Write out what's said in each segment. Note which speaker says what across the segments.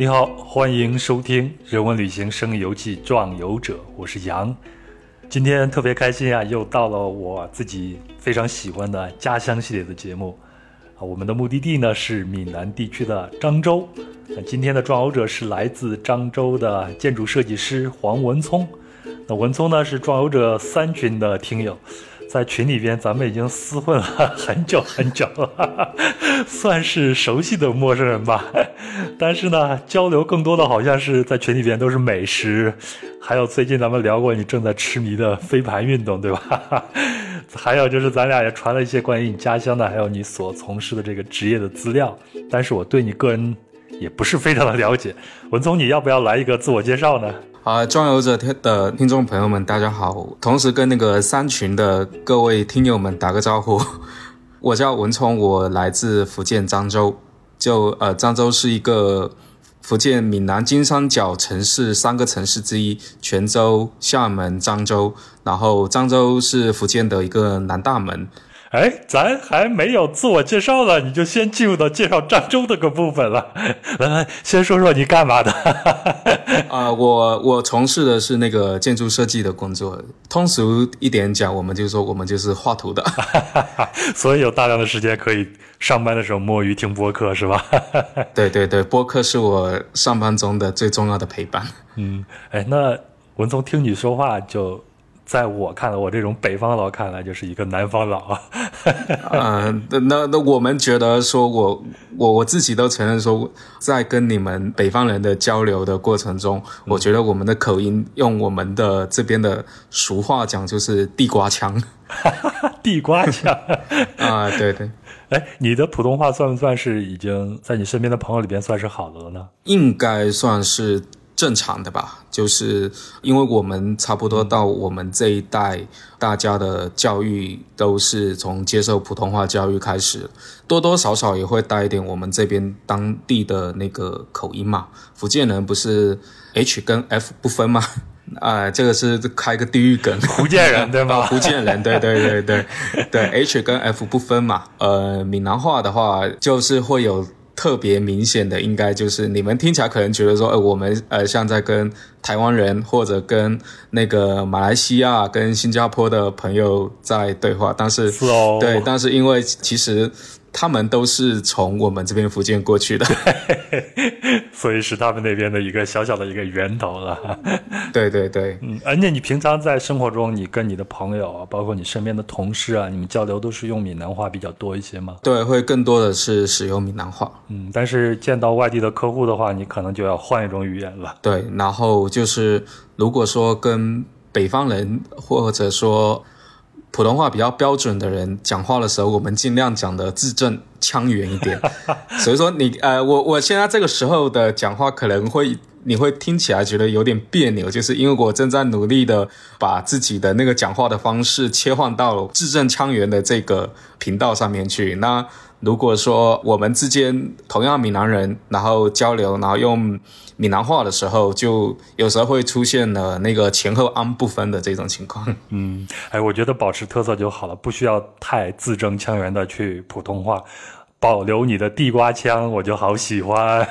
Speaker 1: 你好，欢迎收听《人文旅行声游记·壮游者》，我是杨。今天特别开心啊，又到了我自己非常喜欢的家乡系列的节目啊。我们的目的地呢是闽南地区的漳州。那今天的壮游者是来自漳州的建筑设计师黄文聪。那文聪呢是壮游者三群的听友。在群里边，咱们已经厮混了很久很久了，算是熟悉的陌生人吧。但是呢，交流更多的好像是在群里边都是美食，还有最近咱们聊过你正在痴迷的飞盘运动，对吧？还有就是咱俩也传了一些关于你家乡的，还有你所从事的这个职业的资料。但是我对你个人也不是非常的了解。文聪，你要不要来一个自我介绍呢？
Speaker 2: 啊，装游者的听众朋友们，大家好！同时跟那个三群的各位听友们打个招呼，我叫文聪，我来自福建漳州。就呃，漳州是一个福建闽南金三角城市三个城市之一，泉州、厦门、漳州。然后漳州是福建的一个南大门。
Speaker 1: 哎，咱还没有自我介绍呢，你就先进入到介绍漳州这个部分了。来来，先说说你干嘛的？
Speaker 2: 啊，我我从事的是那个建筑设计的工作。通俗一点讲，我们就说我们就是画图的。
Speaker 1: 所以有大量的时间可以上班的时候摸鱼听播客，是吧？
Speaker 2: 对对对，播客是我上班中的最重要的陪伴。
Speaker 1: 嗯，哎，那文聪听你说话就。在我看来，我这种北方佬看来就是一个南方佬啊。
Speaker 2: 嗯，那那我们觉得说，我我我自己都承认说，在跟你们北方人的交流的过程中，我觉得我们的口音，用我们的这边的俗话讲，就是地瓜腔。
Speaker 1: 地瓜腔
Speaker 2: 啊，对对。
Speaker 1: 哎，你的普通话算不算是已经在你身边的朋友里边算是好的了呢？
Speaker 2: 应该算是。正常的吧，就是因为我们差不多到我们这一代，大家的教育都是从接受普通话教育开始，多多少少也会带一点我们这边当地的那个口音嘛。福建人不是 H 跟 F 不分吗？啊，这个是开个地域梗。
Speaker 1: 福建人对吗？
Speaker 2: 福建人，对 对对对对，H 跟 F 不分嘛。呃，闽南话的话就是会有。特别明显的，应该就是你们听起来可能觉得说，呃，我们呃像在跟台湾人或者跟那个马来西亚、跟新加坡的朋友在对话，但是对，但是因为其实。他们都是从我们这边福建过去的，
Speaker 1: 所以是他们那边的一个小小的一个源头了。
Speaker 2: 对对对，
Speaker 1: 嗯，而且你平常在生活中，你跟你的朋友啊，包括你身边的同事啊，你们交流都是用闽南话比较多一些吗？
Speaker 2: 对，会更多的是使用闽南话。
Speaker 1: 嗯，但是见到外地的客户的话，你可能就要换一种语言了。
Speaker 2: 对，然后就是如果说跟北方人或者说。普通话比较标准的人讲话的时候，我们尽量讲的字正腔圆一点。所以说，你呃，我我现在这个时候的讲话可能会你会听起来觉得有点别扭，就是因为我正在努力的把自己的那个讲话的方式切换到字正腔圆的这个频道上面去。那如果说我们之间同样闽南人，然后交流，然后用闽南话的时候，就有时候会出现了那个前后安不分的这种情况。
Speaker 1: 嗯，哎，我觉得保持特色就好了，不需要太字正腔圆的去普通话。保留你的地瓜腔，我就好喜欢。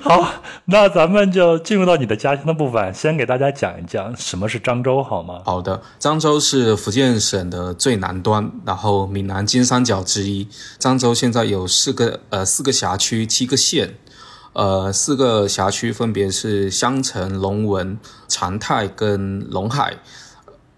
Speaker 1: 好，那咱们就进入到你的家乡的部分，先给大家讲一讲什么是漳州，好吗？
Speaker 2: 好的，漳州是福建省的最南端，然后闽南金三角之一。漳州现在有四个呃四个辖区，七个县，呃四个辖区分别是香城、龙文、长泰跟龙海。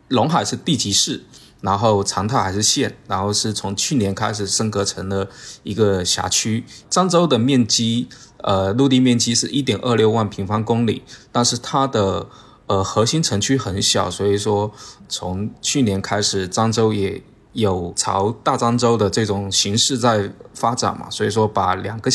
Speaker 2: 龙海是地级市。然后长泰还是县，然后是从去年开始升格成了一个辖区。漳州的面积，呃，陆地面积是一点二六万平方公里，但是它的呃核心城区很小，所以说从去年开始，漳州也有朝大漳州的这种形式在发展嘛，所以说把两个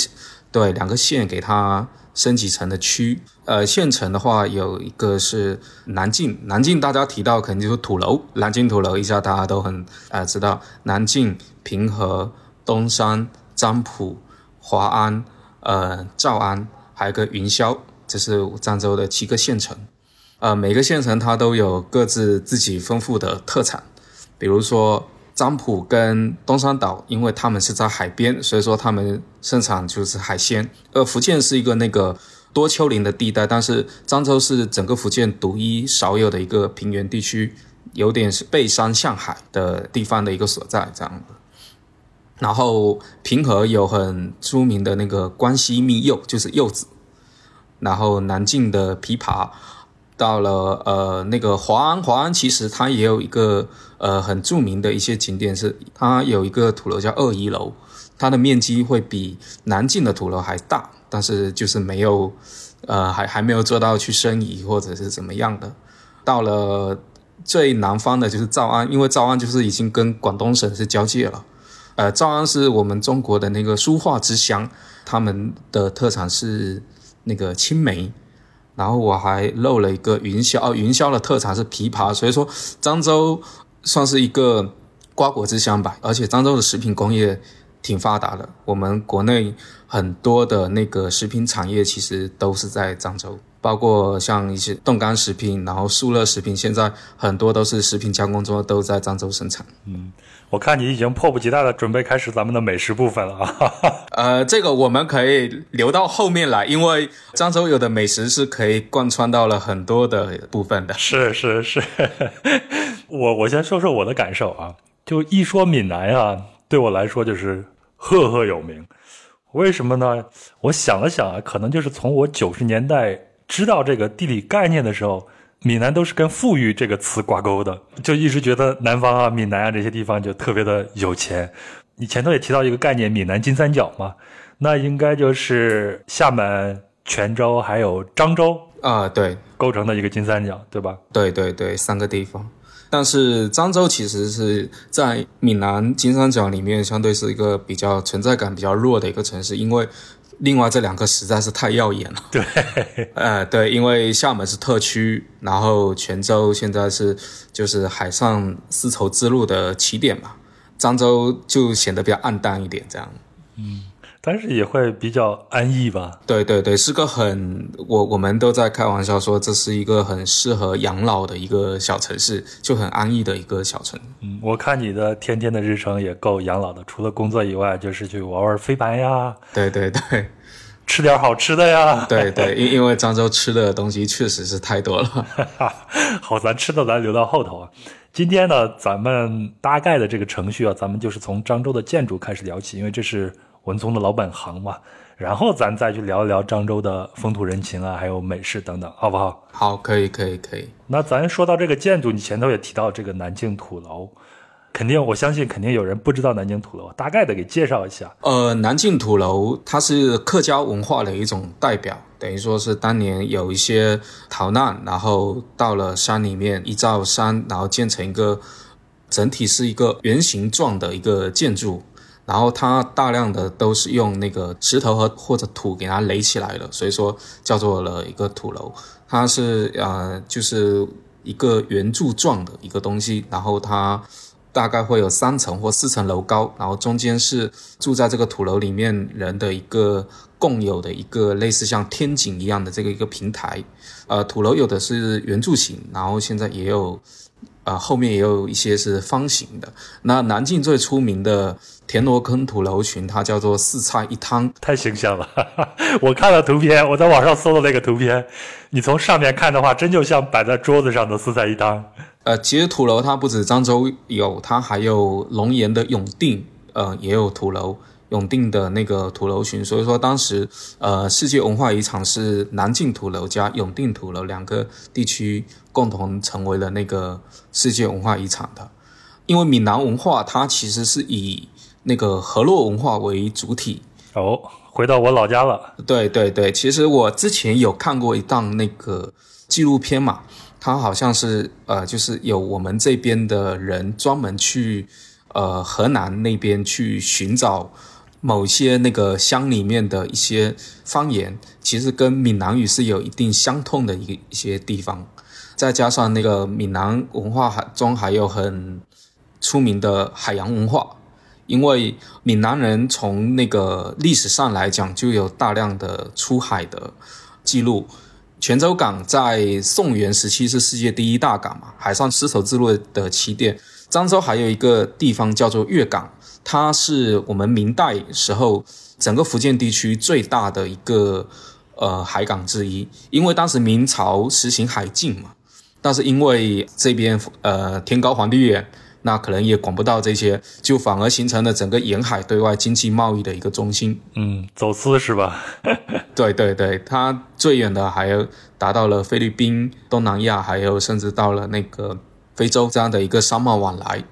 Speaker 2: 对两个县给它。升级成的区，呃，县城的话有一个是南靖，南靖大家提到肯定就是土楼，南靖土楼一下大家都很呃知道，南靖、平和、东山、漳浦、华安、呃诏安，还有个云霄，这是漳州的七个县城，呃，每个县城它都有各自自己丰富的特产，比如说漳浦跟东山岛，因为他们是在海边，所以说他们盛产就是海鲜。呃，福建是一个那个多丘陵的地带，但是漳州是整个福建独一少有的一个平原地区，有点是背山向海的地方的一个所在，这样子。然后平和有很出名的那个关西蜜柚，就是柚子。然后南靖的枇杷。到了呃那个华安，华安其实它也有一个呃很著名的一些景点，是它有一个土楼叫二一楼，它的面积会比南靖的土楼还大，但是就是没有呃还还没有做到去申遗或者是怎么样的。到了最南方的就是诏安，因为诏安就是已经跟广东省是交界了，呃诏安是我们中国的那个书画之乡，他们的特产是那个青梅。然后我还漏了一个云霄哦，云霄的特产是枇杷，所以说漳州算是一个瓜果之乡吧。而且漳州的食品工业挺发达的，我们国内很多的那个食品产业其实都是在漳州，包括像一些冻干食品，然后速热食品，现在很多都是食品加工中都在漳州生产。
Speaker 1: 嗯。我看你已经迫不及待的准备开始咱们的美食部分了啊！
Speaker 2: 呃，这个我们可以留到后面来，因为漳州有的美食是可以贯穿到了很多的部分的。
Speaker 1: 是是是，我我先说说我的感受啊，就一说闽南啊，对我来说就是赫赫有名。为什么呢？我想了想啊，可能就是从我九十年代知道这个地理概念的时候。闽南都是跟富裕这个词挂钩的，就一直觉得南方啊、闽南啊这些地方就特别的有钱。你前头也提到一个概念，闽南金三角嘛，那应该就是厦门、泉州还有漳州
Speaker 2: 啊，对，
Speaker 1: 构成的一个金三角，对吧？
Speaker 2: 对对对，三个地方。但是漳州其实是在闽南金三角里面，相对是一个比较存在感比较弱的一个城市，因为。另外这两个实在是太耀眼了。
Speaker 1: 对，
Speaker 2: 呃，对，因为厦门是特区，然后泉州现在是就是海上丝绸之路的起点嘛，漳州就显得比较暗淡一点，这样。
Speaker 1: 嗯。但是也会比较安逸吧？
Speaker 2: 对对对，是个很我我们都在开玩笑说，这是一个很适合养老的一个小城市，就很安逸的一个小城。
Speaker 1: 嗯，我看你的天天的日程也够养老的，除了工作以外，就是去玩玩飞盘呀。
Speaker 2: 对对对，
Speaker 1: 吃点好吃的呀。
Speaker 2: 对对，因 因为漳州吃的东西确实是太多了。
Speaker 1: 好，咱吃的咱留到后头啊。今天呢，咱们大概的这个程序啊，咱们就是从漳州的建筑开始聊起，因为这是。文聪的老本行嘛，然后咱再去聊一聊漳州的风土人情啊，还有美食等等，好不好？
Speaker 2: 好，可以，可以，可以。
Speaker 1: 那咱说到这个建筑，你前头也提到这个南京土楼，肯定我相信肯定有人不知道南京土楼，大概的给介绍一下。
Speaker 2: 呃，南京土楼它是客家文化的一种代表，等于说是当年有一些逃难，然后到了山里面一造山，然后建成一个整体是一个圆形状的一个建筑。然后它大量的都是用那个石头和或者土给它垒起来的，所以说叫做了一个土楼。它是呃就是一个圆柱状的一个东西，然后它大概会有三层或四层楼高，然后中间是住在这个土楼里面人的一个共有的一个类似像天井一样的这个一个平台。呃，土楼有的是圆柱形，然后现在也有。啊，后面也有一些是方形的。那南京最出名的田螺坑土楼群，它叫做四菜一汤，
Speaker 1: 太形象了。我看了图片，我在网上搜的那个图片，你从上面看的话，真就像摆在桌子上的四菜一汤。
Speaker 2: 呃，其实土楼它不止漳州有，它还有龙岩的永定，呃，也有土楼。永定的那个土楼群，所以说当时，呃，世界文化遗产是南靖土楼加永定土楼两个地区共同成为了那个世界文化遗产的。因为闽南文化它其实是以那个河洛文化为主体。
Speaker 1: 哦，回到我老家了。
Speaker 2: 对对对，其实我之前有看过一档那个纪录片嘛，它好像是呃，就是有我们这边的人专门去呃河南那边去寻找。某些那个乡里面的一些方言，其实跟闽南语是有一定相通的一一些地方，再加上那个闽南文化还中还有很出名的海洋文化，因为闽南人从那个历史上来讲就有大量的出海的记录，泉州港在宋元时期是世界第一大港嘛，海上丝绸之路的起点。漳州还有一个地方叫做粤港，它是我们明代时候整个福建地区最大的一个呃海港之一，因为当时明朝实行海禁嘛，但是因为这边呃天高皇帝远。那可能也管不到这些，就反而形成了整个沿海对外经济贸易的一个中心。
Speaker 1: 嗯，走私是吧？
Speaker 2: 对对对，它最远的还有达到了菲律宾、东南亚，还有甚至到了那个非洲这样的一个商贸往来。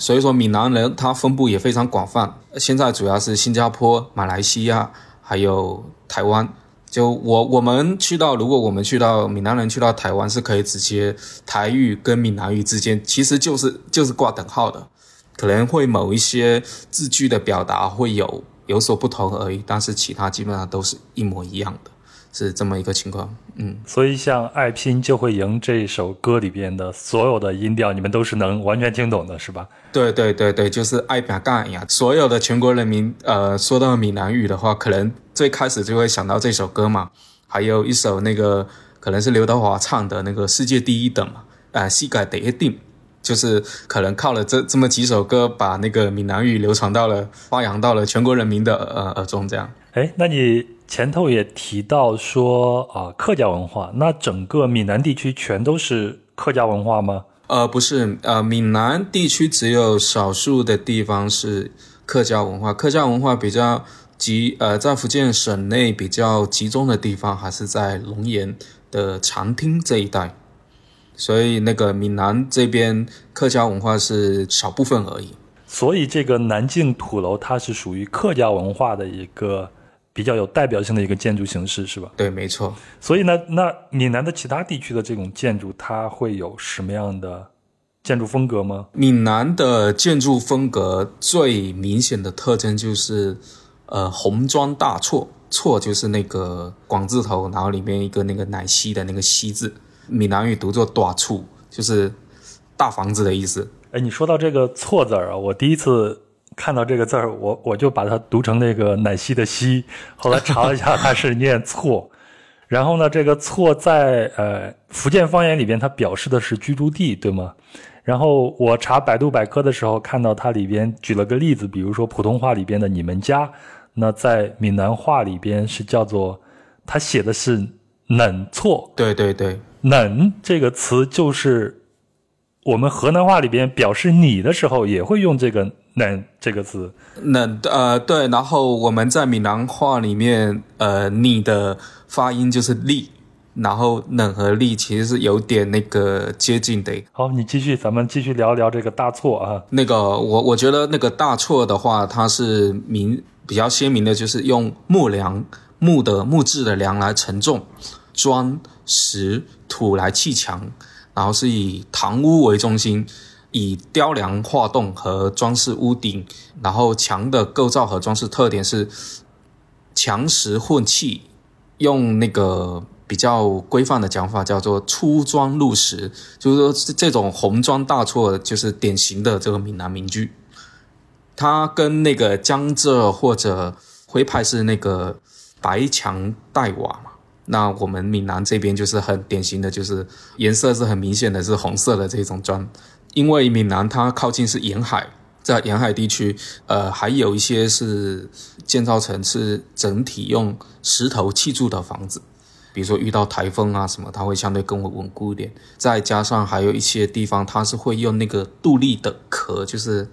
Speaker 2: 所以说，闽南人他分布也非常广泛。现在主要是新加坡、马来西亚，还有台湾。就我我们去到，如果我们去到闽南人去到台湾，是可以直接台语跟闽南语之间，其实就是就是挂等号的，可能会某一些字句的表达会有有所不同而已，但是其他基本上都是一模一样的。是这么一个情况，嗯，
Speaker 1: 所以像《爱拼就会赢》这首歌里边的所有的音调，你们都是能完全听懂的，是吧？
Speaker 2: 对对对对，就是爱拼干呀！所有的全国人民，呃，说到闽南语的话，可能最开始就会想到这首歌嘛。还有一首那个可能是刘德华唱的那个《世界第一等》嘛，啊，膝盖得一定，就是可能靠了这这么几首歌，把那个闽南语流传到了发扬到了全国人民的呃耳中，这样。
Speaker 1: 哎，那你？前头也提到说啊，客家文化，那整个闽南地区全都是客家文化吗？
Speaker 2: 呃，不是，呃，闽南地区只有少数的地方是客家文化，客家文化比较集，呃，在福建省内比较集中的地方还是在龙岩的长汀这一带，所以那个闽南这边客家文化是少部分而已。
Speaker 1: 所以这个南靖土楼它是属于客家文化的一个。比较有代表性的一个建筑形式是吧？
Speaker 2: 对，没错。
Speaker 1: 所以呢，那闽南的其他地区的这种建筑，它会有什么样的建筑风格吗？
Speaker 2: 闽南的建筑风格最明显的特征就是，呃，红砖大厝，厝就是那个广字头，然后里面一个那个奶昔的那个昔字，闽南语读作大厝，就是大房子的意思。
Speaker 1: 哎，你说到这个错字儿啊，我第一次。看到这个字儿，我我就把它读成那个奶昔的昔。后来查了一下，它是念错。然后呢，这个错在呃福建方言里边，它表示的是居住地，对吗？然后我查百度百科的时候，看到它里边举了个例子，比如说普通话里边的你们家，那在闽南话里边是叫做，它写的是冷错。
Speaker 2: 对对对，
Speaker 1: 冷这个词就是我们河南话里边表示你的时候也会用这个。冷这个字，
Speaker 2: 冷呃对，然后我们在闽南话里面，呃，你的发音就是力，然后冷和力其实是有点那个接近的。
Speaker 1: 好，你继续，咱们继续聊聊这个大错啊。
Speaker 2: 那个我我觉得那个大错的话，它是明比较鲜明的，就是用木梁木的木质的梁来承重，砖石土来砌墙，然后是以堂屋为中心。以雕梁画栋和装饰屋顶，然后墙的构造和装饰特点是墙石混砌，用那个比较规范的讲法叫做粗砖入石，就是说这种红砖大厝就是典型的这个闽南民居。它跟那个江浙或者徽派是那个白墙黛瓦嘛，那我们闽南这边就是很典型的，就是颜色是很明显的是红色的这种砖。因为闽南它靠近是沿海，在沿海地区，呃，还有一些是建造成是整体用石头砌筑的房子，比如说遇到台风啊什么，它会相对更为稳固一点。再加上还有一些地方，它是会用那个杜蛎的壳，就是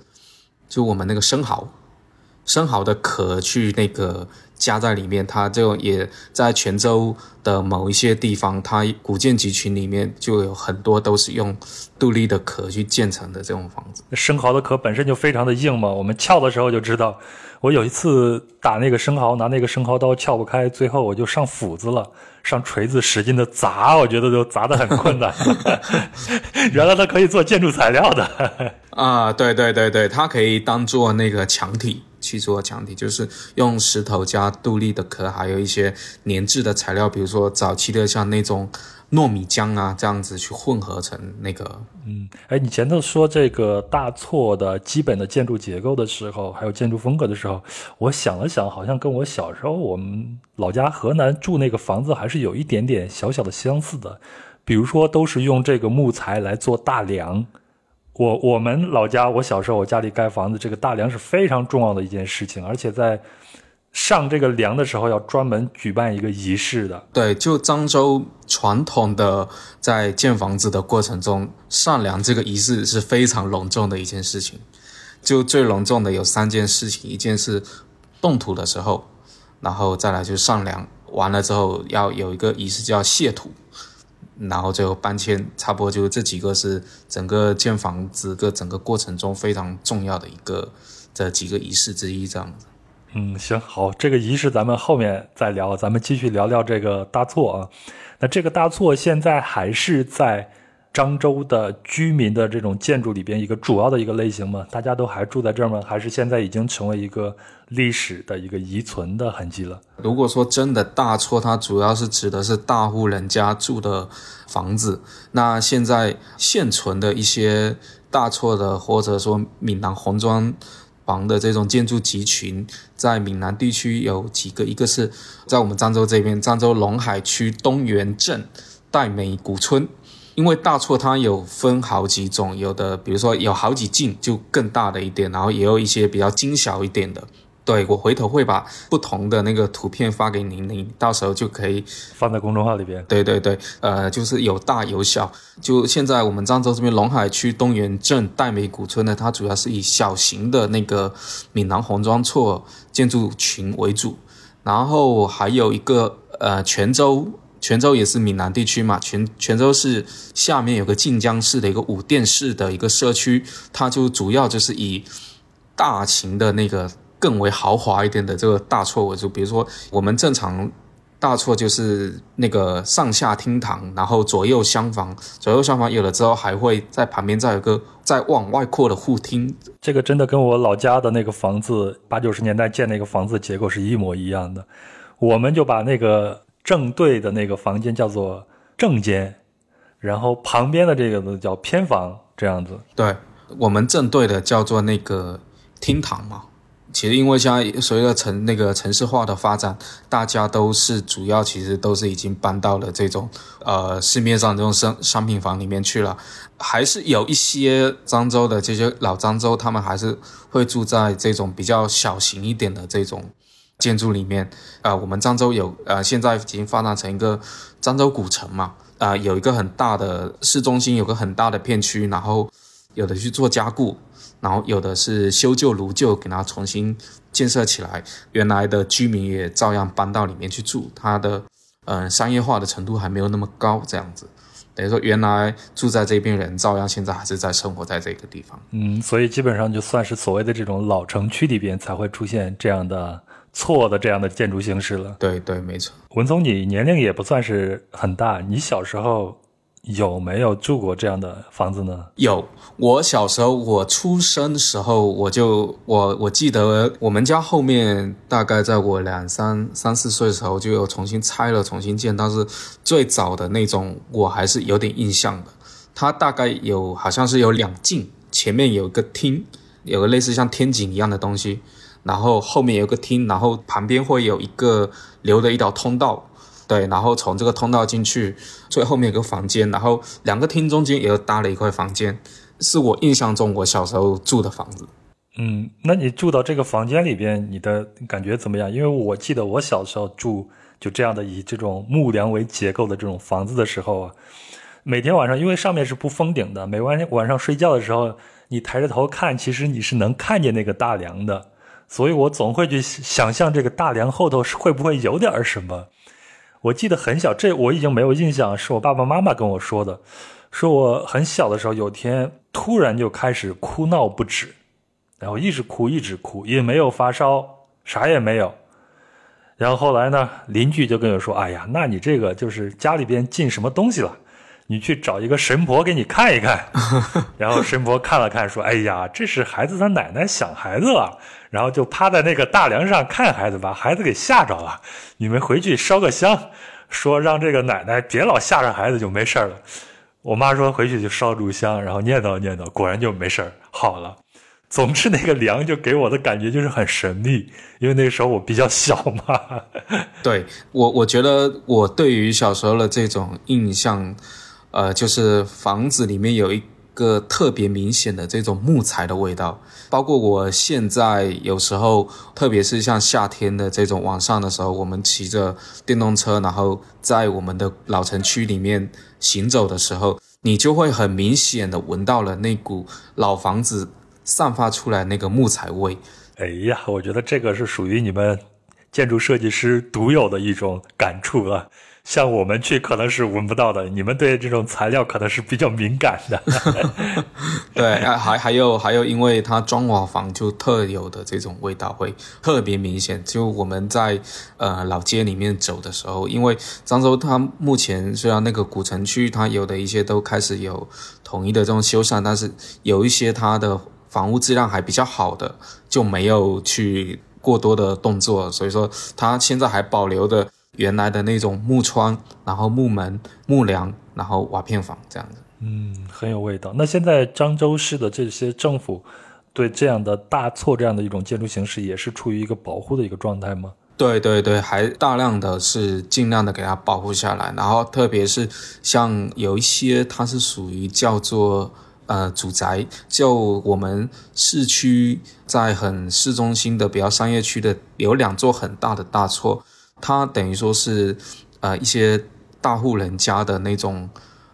Speaker 2: 就我们那个生蚝，生蚝的壳去那个。加在里面，它就也在泉州的某一些地方，它古建集群里面就有很多都是用杜立的壳去建成的这种房子。
Speaker 1: 生蚝的壳本身就非常的硬嘛，我们撬的时候就知道。我有一次打那个生蚝，拿那个生蚝刀撬不开，最后我就上斧子了，上锤子使劲的砸，我觉得都砸得很困难。原来它可以做建筑材料的
Speaker 2: 啊！对对对对，它可以当做那个墙体。砌筑的墙体就是用石头加杜立的壳，还有一些粘质的材料，比如说早期的像那种糯米浆啊，这样子去混合成那个。
Speaker 1: 嗯，哎，你前头说这个大错的基本的建筑结构的时候，还有建筑风格的时候，我想了想，好像跟我小时候我们老家河南住那个房子还是有一点点小小的相似的，比如说都是用这个木材来做大梁。我我们老家，我小时候我家里盖房子，这个大梁是非常重要的一件事情，而且在上这个梁的时候要专门举办一个仪式的。
Speaker 2: 对，就漳州传统的在建房子的过程中，上梁这个仪式是非常隆重的一件事情。就最隆重的有三件事情，一件是动土的时候，然后再来就上梁，完了之后要有一个仪式叫卸土。然后最后搬迁，差不多就这几个是整个建房子个整个过程中非常重要的一个这几个仪式之一，这样子。
Speaker 1: 嗯，行，好，这个仪式咱们后面再聊，咱们继续聊聊这个大错啊。那这个大错现在还是在。漳州的居民的这种建筑里边，一个主要的一个类型嘛，大家都还住在这儿吗？还是现在已经成为一个历史的一个遗存的痕迹了？
Speaker 2: 如果说真的大错，它主要是指的是大户人家住的房子。那现在现存的一些大错的，或者说闽南红砖房的这种建筑集群，在闽南地区有几个，一个是在我们漳州这边，漳州龙海区东源镇岱美古村。因为大错它有分好几种，有的比如说有好几进就更大的一点，然后也有一些比较精小一点的。对我回头会把不同的那个图片发给您，您到时候就可以
Speaker 1: 放在公众号里边。
Speaker 2: 对对对，呃，就是有大有小。就现在我们漳州这边龙海区东源镇戴美古村呢，它主要是以小型的那个闽南红砖厝建筑群为主，然后还有一个呃泉州。泉州也是闽南地区嘛，泉泉州市下面有个晋江市的一个五店市的一个社区，它就主要就是以大型的那个更为豪华一点的这个大错为主，比如说我们正常大错就是那个上下厅堂，然后左右厢房，左右厢房有了之后还会在旁边再有个再往外扩的户厅，
Speaker 1: 这个真的跟我老家的那个房子八九十年代建那个房子结构是一模一样的，我们就把那个。正对的那个房间叫做正间，然后旁边的这个呢叫偏房，这样子。
Speaker 2: 对我们正对的叫做那个厅堂嘛。其实因为现在随着城那个城市化的发展，大家都是主要其实都是已经搬到了这种呃市面上这种商商品房里面去了，还是有一些漳州的这些老漳州，他们还是会住在这种比较小型一点的这种。建筑里面，啊，我们漳州有，呃，现在已经发展成一个漳州古城嘛，啊，有一个很大的市中心，有个很大的片区，然后有的去做加固，然后有的是修旧如旧，给它重新建设起来，原来的居民也照样搬到里面去住，它的，嗯，商业化的程度还没有那么高，这样子，等于说原来住在这边人，照样现在还是在生活在这个地方，
Speaker 1: 嗯，所以基本上就算是所谓的这种老城区里边才会出现这样的。错的这样的建筑形式了，
Speaker 2: 对对，没错。
Speaker 1: 文总，你年龄也不算是很大，你小时候有没有住过这样的房子呢？
Speaker 2: 有，我小时候我出生的时候，我就我我记得我们家后面大概在我两三三四岁的时候就又重新拆了重新建，但是最早的那种我还是有点印象的。它大概有好像是有两进，前面有个厅，有个类似像天井一样的东西。然后后面有个厅，然后旁边会有一个留的一条通道，对，然后从这个通道进去，最后面有个房间，然后两个厅中间也搭了一块房间，是我印象中我小时候住的房子。
Speaker 1: 嗯，那你住到这个房间里边，你的感觉怎么样？因为我记得我小时候住就这样的以这种木梁为结构的这种房子的时候啊，每天晚上因为上面是不封顶的，每晚晚上睡觉的时候，你抬着头看，其实你是能看见那个大梁的。所以我总会去想象这个大梁后头是会不会有点什么。我记得很小，这我已经没有印象，是我爸爸妈妈跟我说的。说我很小的时候，有天突然就开始哭闹不止，然后一直哭一直哭，也没有发烧，啥也没有。然后后来呢，邻居就跟我说：“哎呀，那你这个就是家里边进什么东西了。”你去找一个神婆给你看一看，然后神婆看了看，说：“哎呀，这是孩子他奶奶想孩子了。”然后就趴在那个大梁上看孩子，把孩子给吓着了。你们回去烧个香，说让这个奶奶别老吓着孩子，就没事了。我妈说回去就烧炷香，然后念叨念叨，果然就没事好了。总之那个梁就给我的感觉就是很神秘，因为那个时候我比较小嘛。
Speaker 2: 对我，我觉得我对于小时候的这种印象。呃，就是房子里面有一个特别明显的这种木材的味道。包括我现在有时候，特别是像夏天的这种晚上的时候，我们骑着电动车，然后在我们的老城区里面行走的时候，你就会很明显的闻到了那股老房子散发出来那个木材味。
Speaker 1: 哎呀，我觉得这个是属于你们建筑设计师独有的一种感触啊。像我们去可能是闻不到的，你们对这种材料可能是比较敏感的。
Speaker 2: 对，还还有还有，因为它装瓦房就特有的这种味道会特别明显。就我们在呃老街里面走的时候，因为漳州它目前虽然那个古城区它有的一些都开始有统一的这种修缮，但是有一些它的房屋质量还比较好的就没有去过多的动作，所以说它现在还保留的。原来的那种木窗，然后木门、木梁，然后瓦片房这样子，
Speaker 1: 嗯，很有味道。那现在漳州市的这些政府对这样的大厝这样的一种建筑形式，也是处于一个保护的一个状态吗？
Speaker 2: 对对对，还大量的是尽量的给它保护下来。然后特别是像有一些它是属于叫做呃主宅，就我们市区在很市中心的比较商业区的有两座很大的大错。它等于说是，呃，一些大户人家的那种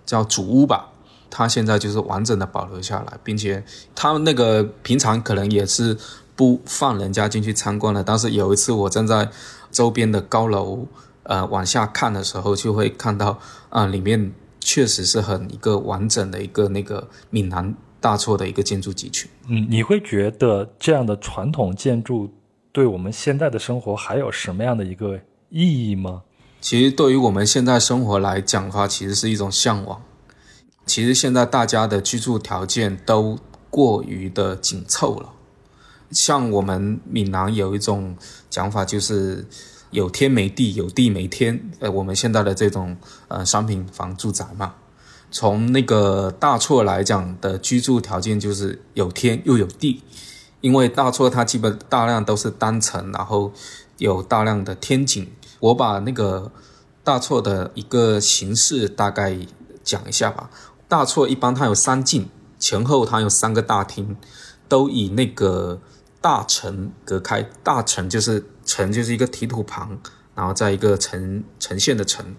Speaker 2: 叫主屋吧，它现在就是完整的保留下来，并且他们那个平常可能也是不放人家进去参观的，但是有一次我站在周边的高楼，呃，往下看的时候，就会看到啊，里面确实是很一个完整的一个那个闽南大厝的一个建筑集群。
Speaker 1: 嗯，你会觉得这样的传统建筑对我们现在的生活还有什么样的一个？意义吗？
Speaker 2: 其实对于我们现在生活来讲的话，其实是一种向往。其实现在大家的居住条件都过于的紧凑了。像我们闽南有一种讲法，就是有天没地，有地没天。呃，我们现在的这种呃商品房住宅嘛，从那个大错来讲的居住条件就是有天又有地，因为大错它基本大量都是单层，然后有大量的天井。我把那个大错的一个形式大概讲一下吧。大错一般它有三进，前后它有三个大厅，都以那个大城隔开。大城就是城就是一个提土旁，然后在一个呈呈现的城。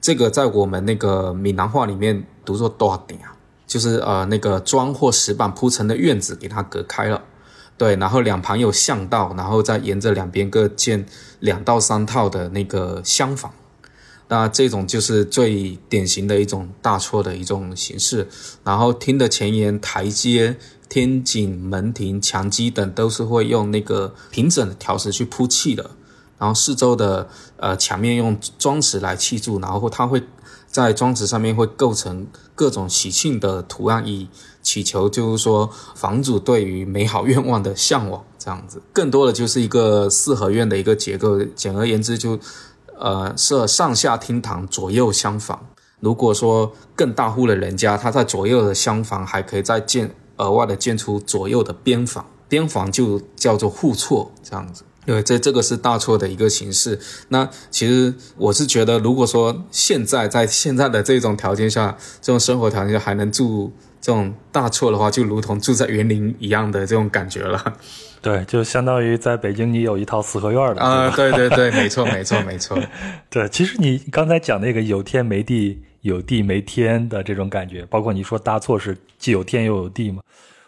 Speaker 2: 这个在我们那个闽南话里面读作多点啊，就是呃那个砖或石板铺成的院子给它隔开了。对，然后两旁有巷道，然后再沿着两边各建两到三套的那个厢房，那这种就是最典型的一种大错的一种形式。然后厅的前沿台阶、天井、门庭、墙基等都是会用那个平整的条石去铺砌的，然后四周的呃墙面用砖石来砌筑，然后它会在砖石上面会构成各种喜庆的图案以。祈求就是说，房主对于美好愿望的向往，这样子，更多的就是一个四合院的一个结构。简而言之，就呃设上下厅堂，左右厢房。如果说更大户的人家，他在左右的厢房还可以再建额外的建出左右的边房，边房就叫做互错，这样子。对，这这个是大错的一个形式。那其实我是觉得，如果说现在在现在的这种条件下，这种生活条件下还能住。这种大错的话，就如同住在园林一样的这种感觉了。
Speaker 1: 对，就相当于在北京，你有一套四合院的
Speaker 2: 啊。对对对，没错没错没错。
Speaker 1: 对，其实你刚才讲那个有天没地，有地没天的这种感觉，包括你说大错是既有天又有地嘛，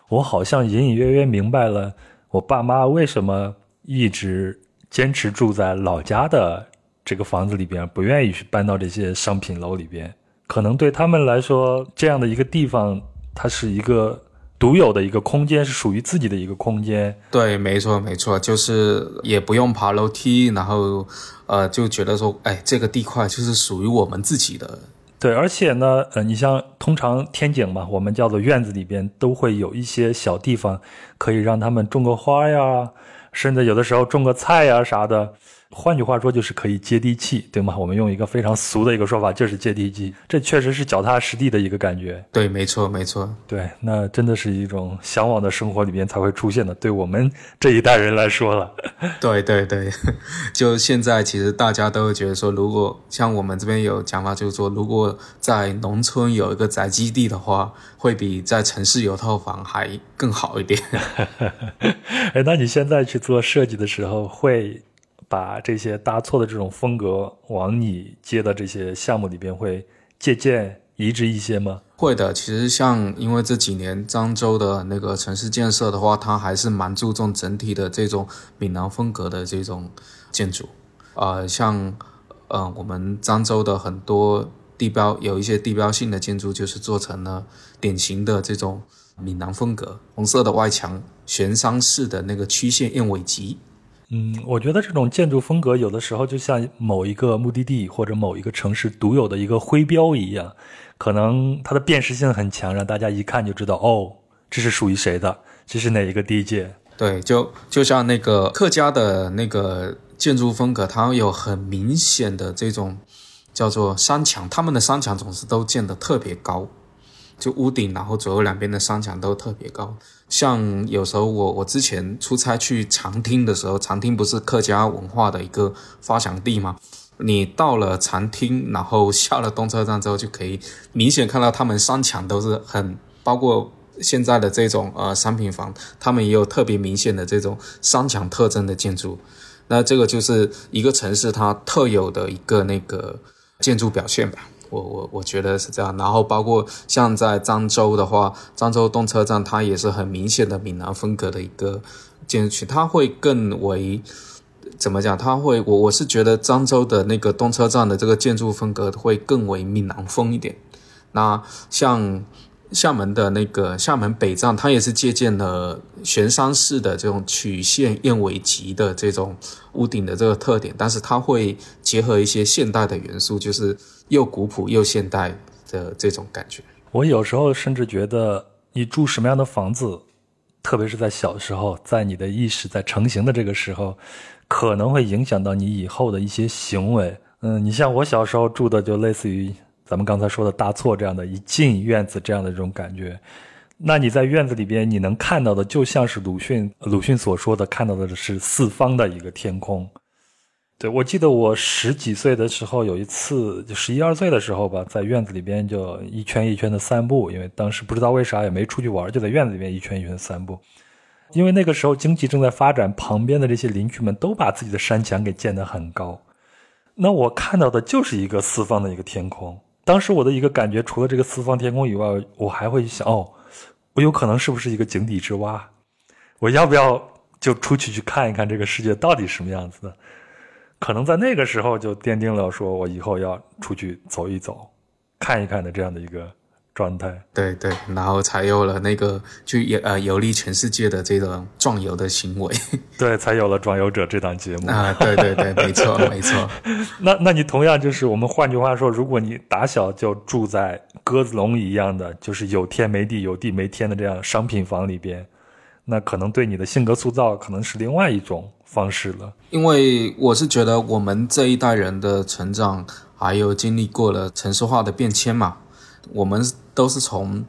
Speaker 1: 我好像隐隐约约明白了，我爸妈为什么一直坚持住在老家的这个房子里边，不愿意去搬到这些商品楼里边，可能对他们来说，这样的一个地方。它是一个独有的一个空间，是属于自己的一个空间。
Speaker 2: 对，没错，没错，就是也不用爬楼梯，然后，呃，就觉得说，哎，这个地块就是属于我们自己的。
Speaker 1: 对，而且呢，呃，你像通常天井嘛，我们叫做院子里边都会有一些小地方，可以让他们种个花呀，甚至有的时候种个菜呀啥的。换句话说，就是可以接地气，对吗？我们用一个非常俗的一个说法，就是接地气。这确实是脚踏实地的一个感觉。
Speaker 2: 对，没错，没错。
Speaker 1: 对，那真的是一种向往的生活里面才会出现的，对我们这一代人来说了。
Speaker 2: 对 对对，就现在其实大家都会觉得说，如果像我们这边有讲法，就是说，如果在农村有一个宅基地的话，会比在城市有套房还更好一点。
Speaker 1: 哎，那你现在去做设计的时候会？把这些搭错的这种风格往你接的这些项目里边会借鉴移植一些吗？
Speaker 2: 会的，其实像因为这几年漳州的那个城市建设的话，它还是蛮注重整体的这种闽南风格的这种建筑。呃，像呃我们漳州的很多地标有一些地标性的建筑，就是做成了典型的这种闽南风格，红色的外墙，悬山式的那个曲线燕尾脊。
Speaker 1: 嗯，我觉得这种建筑风格有的时候就像某一个目的地或者某一个城市独有的一个徽标一样，可能它的辨识性很强，让大家一看就知道哦，这是属于谁的，这是哪一个地界。
Speaker 2: 对，就就像那个客家的那个建筑风格，它有很明显的这种叫做山墙，他们的山墙总是都建得特别高。就屋顶，然后左右两边的山墙都特别高。像有时候我我之前出差去长汀的时候，长汀不是客家文化的一个发祥地吗？你到了长汀，然后下了东车站之后，就可以明显看到他们山墙都是很，包括现在的这种呃商品房，他们也有特别明显的这种山墙特征的建筑。那这个就是一个城市它特有的一个那个建筑表现吧。我我我觉得是这样，然后包括像在漳州的话，漳州动车站它也是很明显的闽南风格的一个建筑群，它会更为怎么讲？它会我我是觉得漳州的那个动车站的这个建筑风格会更为闽南风一点。那像厦门的那个厦门北站，它也是借鉴了悬山式的这种曲线燕尾脊的这种屋顶的这个特点，但是它会结合一些现代的元素，就是。又古朴又现代的这种感觉，
Speaker 1: 我有时候甚至觉得，你住什么样的房子，特别是在小时候，在你的意识在成型的这个时候，可能会影响到你以后的一些行为。嗯，你像我小时候住的，就类似于咱们刚才说的大错这样的，一进院子这样的这种感觉。那你在院子里边，你能看到的，就像是鲁迅鲁迅所说的，看到的是四方的一个天空。对，我记得我十几岁的时候，有一次就十一二岁的时候吧，在院子里边就一圈一圈的散步，因为当时不知道为啥也没出去玩，就在院子里面一圈一圈的散步。因为那个时候经济正在发展，旁边的这些邻居们都把自己的山墙给建得很高，那我看到的就是一个四方的一个天空。当时我的一个感觉，除了这个四方天空以外，我还会想，哦，我有可能是不是一个井底之蛙？我要不要就出去去看一看这个世界到底什么样子的？可能在那个时候就奠定了说我以后要出去走一走、看一看的这样的一个状态。
Speaker 2: 对对，然后才有了那个去游呃游历全世界的这种壮游的行为。
Speaker 1: 对，才有了《壮游者》这档节目
Speaker 2: 啊！对对对，没错没错。
Speaker 1: 那那你同样就是我们换句话说，如果你打小就住在鸽子笼一样的，就是有天没地、有地没天的这样商品房里边，那可能对你的性格塑造可能是另外一种。方式了，
Speaker 2: 因为我是觉得我们这一代人的成长，还有经历过了城市化的变迁嘛，我们都是从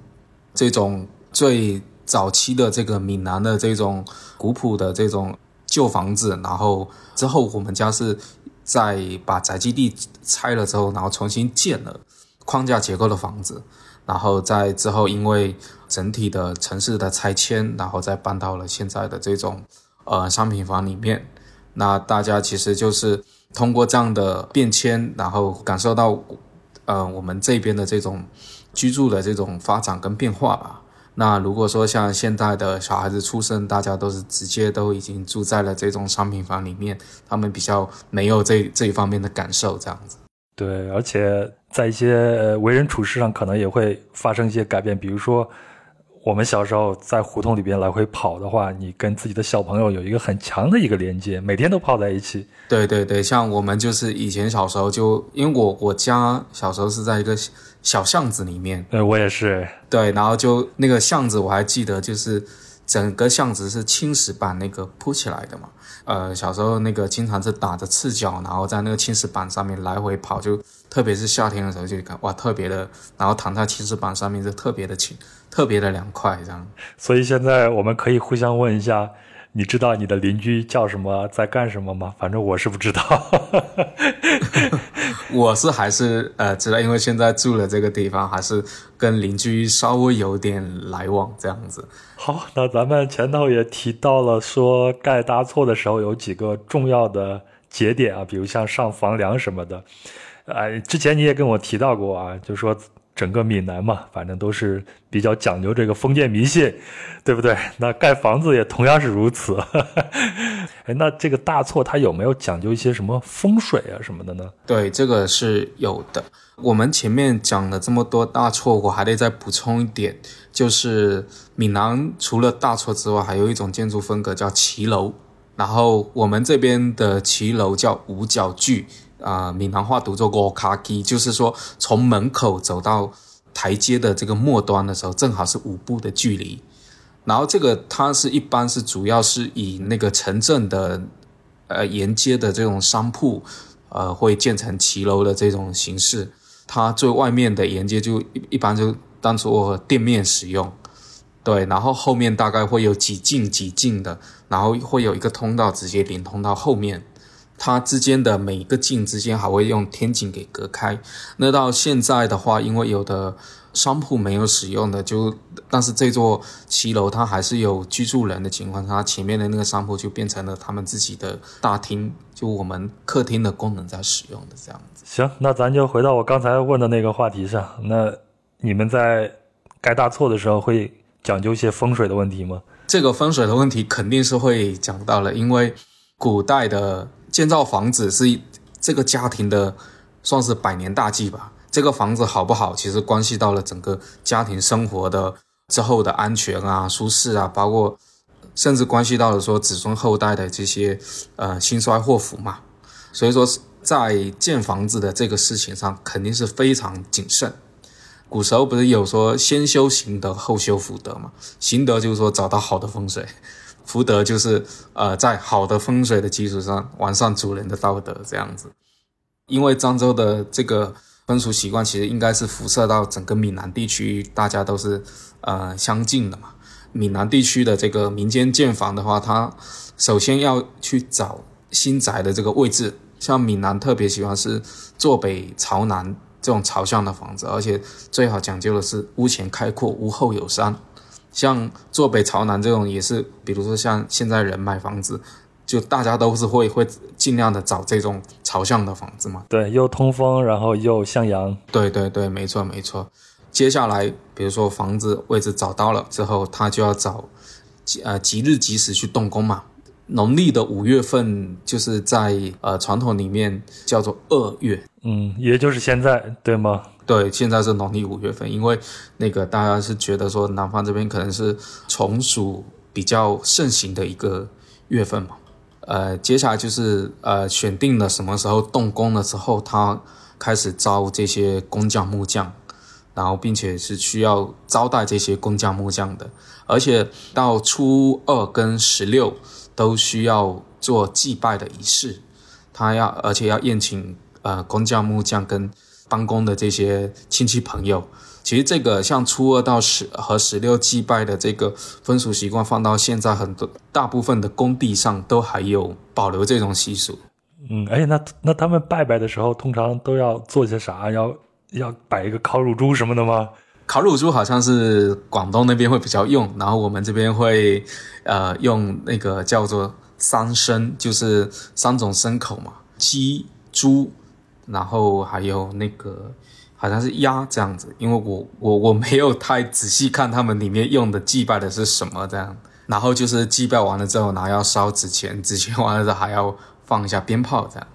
Speaker 2: 这种最早期的这个闽南的这种古朴的这种旧房子，然后之后我们家是在把宅基地拆了之后，然后重新建了框架结构的房子，然后在之后因为整体的城市的拆迁，然后再搬到了现在的这种。呃，商品房里面，那大家其实就是通过这样的变迁，然后感受到，呃，我们这边的这种居住的这种发展跟变化吧。那如果说像现在的小孩子出生，大家都是直接都已经住在了这种商品房里面，他们比较没有这这一方面的感受，这样子。
Speaker 1: 对，而且在一些为人处事上，可能也会发生一些改变，比如说。我们小时候在胡同里边来回跑的话，你跟自己的小朋友有一个很强的一个连接，每天都泡在一起。
Speaker 2: 对对对，像我们就是以前小时候就，因为我我家小时候是在一个小巷子里面，
Speaker 1: 呃，我也是。
Speaker 2: 对，然后就那个巷子我还记得，就是整个巷子是青石板那个铺起来的嘛。呃，小时候那个经常是打着赤脚，然后在那个青石板上面来回跑，就特别是夏天的时候就看哇，特别的，然后躺在青石板上面就特别的轻，特别的凉快这样。
Speaker 1: 所以现在我们可以互相问一下。你知道你的邻居叫什么，在干什么吗？反正我是不知道。
Speaker 2: 我是还是呃知道，因为现在住的这个地方，还是跟邻居稍微有点来往这样子。
Speaker 1: 好，那咱们前头也提到了，说盖搭错的时候有几个重要的节点啊，比如像上房梁什么的。哎，之前你也跟我提到过啊，就说。整个闽南嘛，反正都是比较讲究这个封建迷信，对不对？那盖房子也同样是如此。哎，那这个大错它有没有讲究一些什么风水啊什么的呢？
Speaker 2: 对，这个是有的。我们前面讲了这么多大错，我还得再补充一点，就是闽南除了大错之外，还有一种建筑风格叫骑楼，然后我们这边的骑楼叫五角距。啊，闽南话读作“五卡基”，就是说从门口走到台阶的这个末端的时候，正好是五步的距离。然后这个它是一般是主要是以那个城镇的呃沿街的这种商铺，呃会建成骑楼的这种形式。它最外面的沿街就一一般就当做店面使用，对。然后后面大概会有几进几进的，然后会有一个通道直接连通到后面。它之间的每一个镜之间还会用天井给隔开。那到现在的话，因为有的商铺没有使用的，就但是这座骑楼它还是有居住人的情况，它前面的那个商铺就变成了他们自己的大厅，就我们客厅的功能在使用的这样子。
Speaker 1: 行，那咱就回到我刚才问的那个话题上。那你们在盖大错的时候会讲究一些风水的问题吗？
Speaker 2: 这个风水的问题肯定是会讲到了，因为古代的。建造房子是这个家庭的算是百年大计吧。这个房子好不好，其实关系到了整个家庭生活的之后的安全啊、舒适啊，包括甚至关系到了说子孙后代的这些呃兴衰祸福嘛。所以说，在建房子的这个事情上，肯定是非常谨慎。古时候不是有说先修行德，后修福德嘛？行德就是说找到好的风水。福德就是呃，在好的风水的基础上完善主人的道德这样子。因为漳州的这个风俗习惯，其实应该是辐射到整个闽南地区，大家都是呃相近的嘛。闽南地区的这个民间建房的话，它首先要去找新宅的这个位置，像闽南特别喜欢是坐北朝南这种朝向的房子，而且最好讲究的是屋前开阔，屋后有山。像坐北朝南这种也是，比如说像现在人买房子，就大家都是会会尽量的找这种朝向的房子嘛。
Speaker 1: 对，又通风，然后又向阳。
Speaker 2: 对对对，没错没错。接下来，比如说房子位置找到了之后，他就要找，呃，吉日吉时去动工嘛。农历的五月份就是在呃传统里面叫做二月，
Speaker 1: 嗯，也就是现在，对吗？
Speaker 2: 对，现在是农历五月份，因为那个大家是觉得说南方这边可能是虫鼠比较盛行的一个月份嘛。呃，接下来就是呃选定了什么时候动工了之后，他开始招这些工匠木匠，然后并且是需要招待这些工匠木匠的，而且到初二跟十六都需要做祭拜的仪式，他要而且要宴请呃工匠木匠跟。办公的这些亲戚朋友，其实这个像初二到十和十六祭拜的这个风俗习惯，放到现在很多大部分的工地上都还有保留这种习俗。
Speaker 1: 嗯，而且，那那他们拜拜的时候，通常都要做些啥？要要摆一个烤乳猪什么的吗？
Speaker 2: 烤乳猪好像是广东那边会比较用，然后我们这边会呃用那个叫做三牲，就是三种牲口嘛，鸡、猪。然后还有那个好像是鸭这样子，因为我我我没有太仔细看他们里面用的祭拜的是什么这样。然后就是祭拜完了之后，然后要烧纸钱，纸钱完了之后还要放一下鞭炮这样。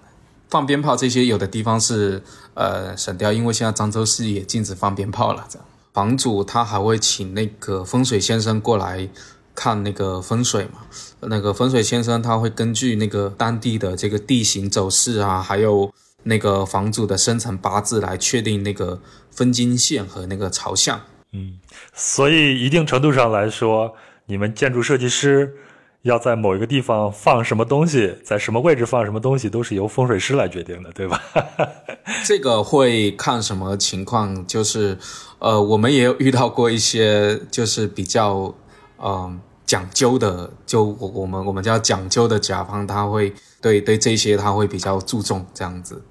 Speaker 2: 放鞭炮这些有的地方是呃省掉，因为现在漳州市也禁止放鞭炮了这样。房主他还会请那个风水先生过来看那个风水嘛。那个风水先生他会根据那个当地的这个地形走势啊，还有。那个房主的生辰八字来确定那个分金线和那个朝向。
Speaker 1: 嗯，所以一定程度上来说，你们建筑设计师要在某一个地方放什么东西，在什么位置放什么东西，都是由风水师来决定的，对吧？
Speaker 2: 这个会看什么情况，就是呃，我们也有遇到过一些就是比较嗯讲究的，就我我们我们叫讲究的甲方，他会对对这些他会比较注重这样子。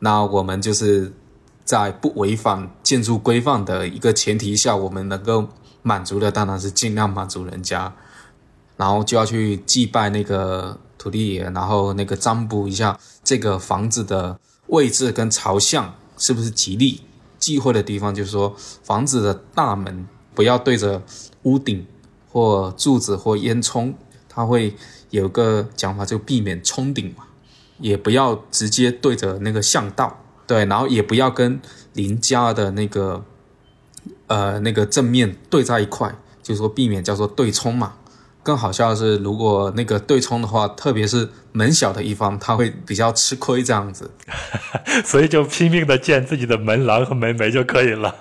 Speaker 2: 那我们就是在不违反建筑规范的一个前提下，我们能够满足的当然是尽量满足人家，然后就要去祭拜那个土地爷，然后那个占卜一下这个房子的位置跟朝向是不是吉利。忌讳的地方就是说，房子的大门不要对着屋顶或柱子或烟囱，它会有个讲法，就避免冲顶嘛。也不要直接对着那个巷道，对，然后也不要跟邻家的那个，呃，那个正面对在一块，就是说避免叫做对冲嘛。更好笑的是，如果那个对冲的话，特别是门小的一方，他会比较吃亏这样子。
Speaker 1: 所以就拼命的建自己的门廊和门楣就可以了。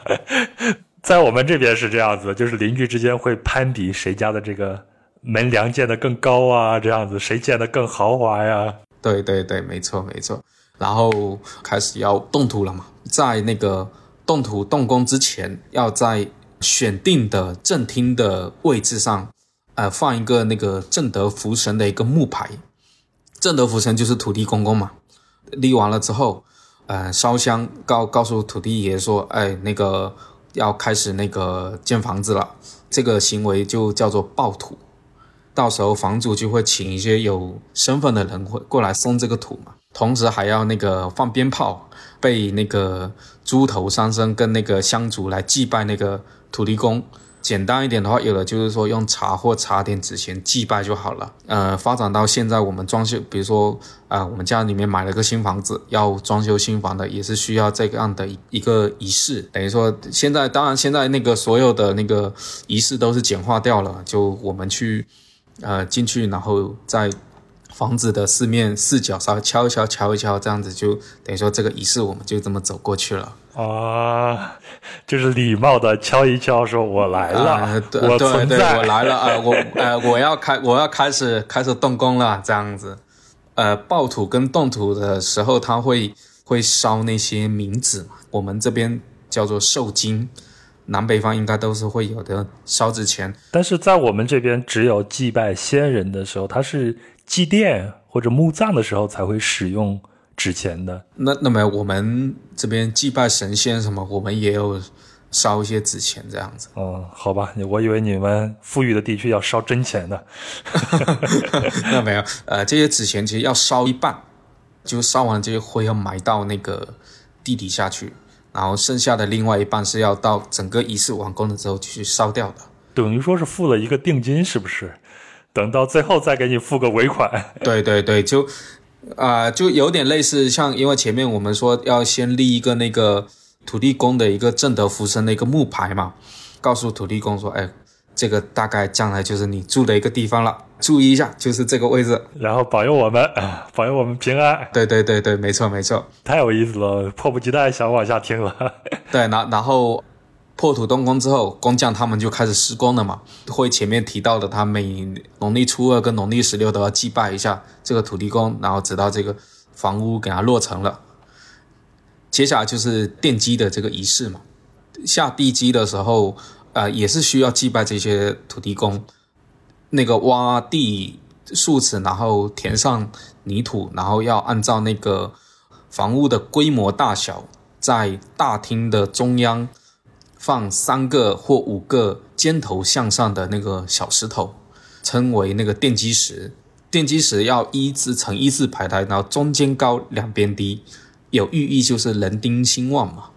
Speaker 1: 在我们这边是这样子，就是邻居之间会攀比谁家的这个门梁建的更高啊，这样子谁建的更豪华呀。
Speaker 2: 对对对，没错没错。然后开始要动土了嘛，在那个动土动工之前，要在选定的正厅的位置上，呃，放一个那个正德福神的一个木牌。正德福神就是土地公公嘛。立完了之后，呃，烧香告告诉土地爷说，哎，那个要开始那个建房子了。这个行为就叫做爆土。到时候房主就会请一些有身份的人会过来送这个土嘛，同时还要那个放鞭炮，备那个猪头三牲跟那个香烛来祭拜那个土地公。简单一点的话，有的就是说用茶或茶点纸钱祭拜就好了。呃，发展到现在我们装修，比如说啊，我们家里面买了个新房子，要装修新房的，也是需要这样的一个仪式。等于说现在，当然现在那个所有的那个仪式都是简化掉了，就我们去。呃，进去，然后在房子的四面四角稍微敲一敲，敲一敲，这样子就等于说这个仪式我们就这么走过去了。
Speaker 1: 啊，就是礼貌的敲一敲，说我来了，我对
Speaker 2: 对，我来了啊，我呃，我要开，我要开始开始动工了，这样子。呃，爆土跟动土的时候，他会会烧那些冥纸嘛，我们这边叫做受精。南北方应该都是会有的烧纸钱，
Speaker 1: 但是在我们这边只有祭拜先人的时候，他是祭奠或者墓葬的时候才会使用纸钱的。
Speaker 2: 那那么我们这边祭拜神仙什么，我们也有烧一些纸钱这样子。
Speaker 1: 哦，好吧，我以为你们富裕的地区要烧真钱呢。
Speaker 2: 那没有，呃，这些纸钱其实要烧一半，就烧完这些灰要埋到那个地底下去。然后剩下的另外一半是要到整个仪式完工了之后去烧掉的，
Speaker 1: 等于说是付了一个定金，是不是？等到最后再给你付个尾款。
Speaker 2: 对对对，就啊，就有点类似像，因为前面我们说要先立一个那个土地公的一个正德福生的一个木牌嘛，告诉土地公说，哎。这个大概将来就是你住的一个地方了，注意一下，就是这个位置，
Speaker 1: 然后保佑我们，保佑我们平安。
Speaker 2: 对对对对，没错没错，
Speaker 1: 太有意思了，迫不及待想往下听了。
Speaker 2: 对，然然后破土动工之后，工匠他们就开始施工了嘛。会前面提到的，他每农历初二跟农历十六都要祭拜一下这个土地公，然后直到这个房屋给它落成了。接下来就是奠基的这个仪式嘛，下地基的时候。呃，也是需要祭拜这些土地公，那个挖地竖尺，然后填上泥土，然后要按照那个房屋的规模大小，在大厅的中央放三个或五个尖头向上的那个小石头，称为那个奠基石。奠基石要一字成一字排开，然后中间高，两边低，有寓意就是人丁兴旺嘛。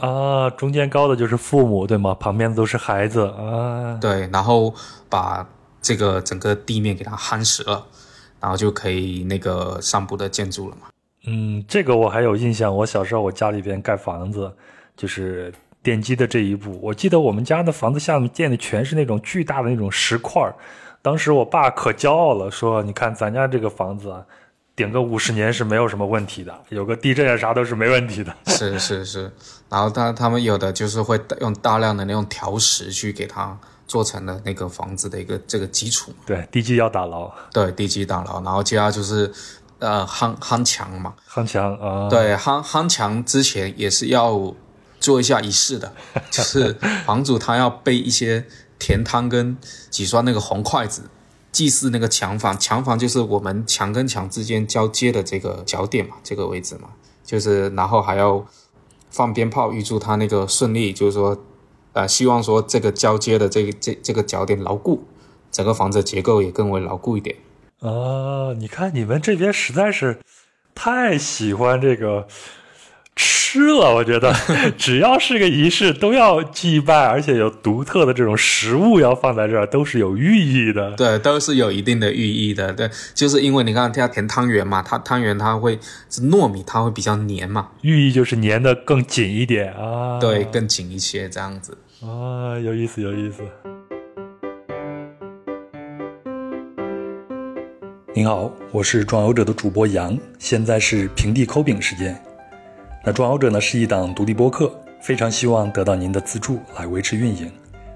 Speaker 1: 啊，中间高的就是父母，对吗？旁边的都是孩子啊。
Speaker 2: 对，然后把这个整个地面给它夯实了，然后就可以那个上部的建筑了嘛。
Speaker 1: 嗯，这个我还有印象。我小时候我家里边盖房子，就是奠基的这一步。我记得我们家的房子下面建的全是那种巨大的那种石块儿。当时我爸可骄傲了，说：“你看咱家这个房子啊，顶个五十年是没有什么问题的，有个地震啊啥都是没问题的。
Speaker 2: 是是是，然后他他们有的就是会用大量的那种条石去给它做成了那个房子的一个这个基础。
Speaker 1: 对，地基要打牢。
Speaker 2: 对，地基打牢，然后接下来就是呃夯夯墙嘛。
Speaker 1: 夯墙啊。
Speaker 2: 对，夯夯墙之前也是要做一下仪式的，就是房主他要备一些甜汤跟几双那个红筷子。祭祀那个墙房，墙房就是我们墙跟墙之间交接的这个脚点嘛，这个位置嘛，就是然后还要放鞭炮，预祝他那个顺利，就是说，呃，希望说这个交接的这这这个脚点牢固，整个房子结构也更为牢固一点。
Speaker 1: 啊，你看你们这边实在是太喜欢这个。吃了，我觉得只要是个仪式都要祭拜，而且有独特的这种食物要放在这儿，都是有寓意的。
Speaker 2: 对，都是有一定的寓意的。对，就是因为你看它甜汤圆嘛，它汤圆它会是糯米，它会比较黏嘛，
Speaker 1: 寓意就是粘的更紧一点啊。
Speaker 2: 对，更紧一些这样子。
Speaker 1: 啊，有意思，有意思。您好，我是壮游者的主播杨，现在是平地抠饼时间。那壮游者呢是一档独立播客，非常希望得到您的资助来维持运营。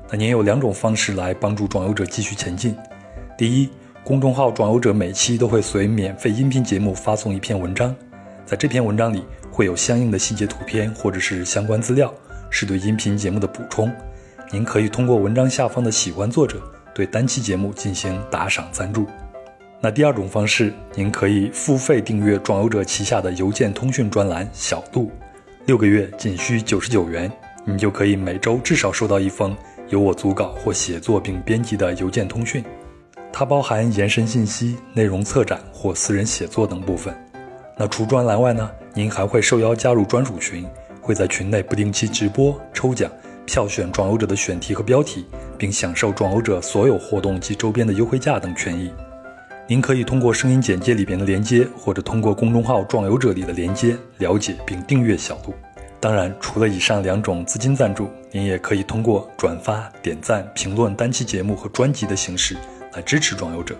Speaker 1: 那您有两种方式来帮助壮游者继续前进。第一，公众号壮游者每期都会随免费音频节目发送一篇文章，在这篇文章里会有相应的细节图片或者是相关资料，是对音频节目的补充。您可以通过文章下方的喜欢作者对单期节目进行打赏赞助。那第二种方式，您可以付费订阅壮游者旗下的邮件通讯专栏“小度”，六个月仅需九十九元，你就可以每周至少收到一封由我组稿或写作并编辑的邮件通讯。它包含延伸信息、内容策展或私人写作等部分。那除专栏外呢，您还会受邀加入专属群，会在群内不定期直播、抽奖、票选壮游者的选题和标题，并享受壮游者所有活动及周边的优惠价等权益。您可以通过声音简介里边的连接，或者通过公众号“壮游者”里的连接了解并订阅小度。当然，除了以上两种资金赞助，您也可以通过转发、点赞、评论单期节目和专辑的形式来支持壮游者。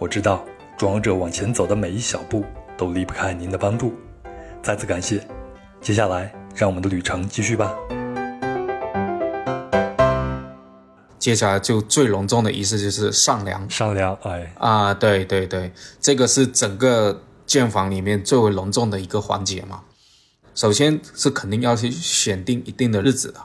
Speaker 1: 我知道，壮游者往前走的每一小步都离不开您的帮助。再次感谢。接下来，让我们的旅程继续吧。
Speaker 2: 接下来就最隆重的仪式就是上梁，
Speaker 1: 上梁，哎，
Speaker 2: 啊，对对对，这个是整个建房里面最为隆重的一个环节嘛。首先是肯定要去选定一定的日子的，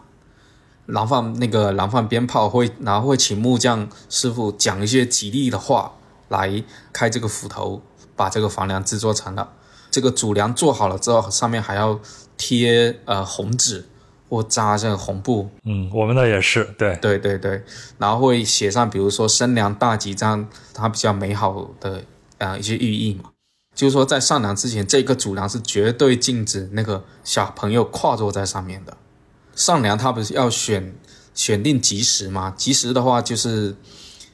Speaker 2: 燃放那个燃放鞭炮会，然后会请木匠师傅讲一些吉利的话来开这个斧头，把这个房梁制作成了。这个主梁做好了之后，上面还要贴呃红纸。或扎这个红布，
Speaker 1: 嗯，我们那也是，对，
Speaker 2: 对对对，然后会写上，比如说“生娘大吉”这样，它比较美好的啊一些寓意嘛。就是说，在上梁之前，这个主梁是绝对禁止那个小朋友跨坐在上面的。上梁它不是要选选定吉时吗？吉时的话，就是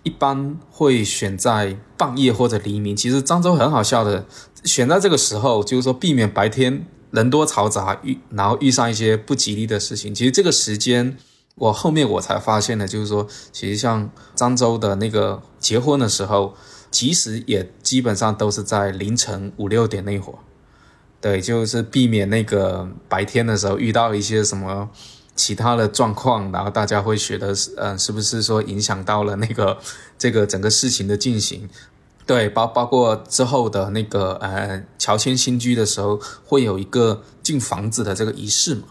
Speaker 2: 一般会选在半夜或者黎明。其实漳州很好笑的，选在这个时候，就是说避免白天。人多嘈杂，遇然后遇上一些不吉利的事情。其实这个时间，我后面我才发现的，就是说，其实像漳州的那个结婚的时候，其实也基本上都是在凌晨五六点那会儿。对，就是避免那个白天的时候遇到一些什么其他的状况，然后大家会觉得，嗯，是不是说影响到了那个这个整个事情的进行？对，包包括之后的那个呃，乔迁新居的时候，会有一个进房子的这个仪式嘛，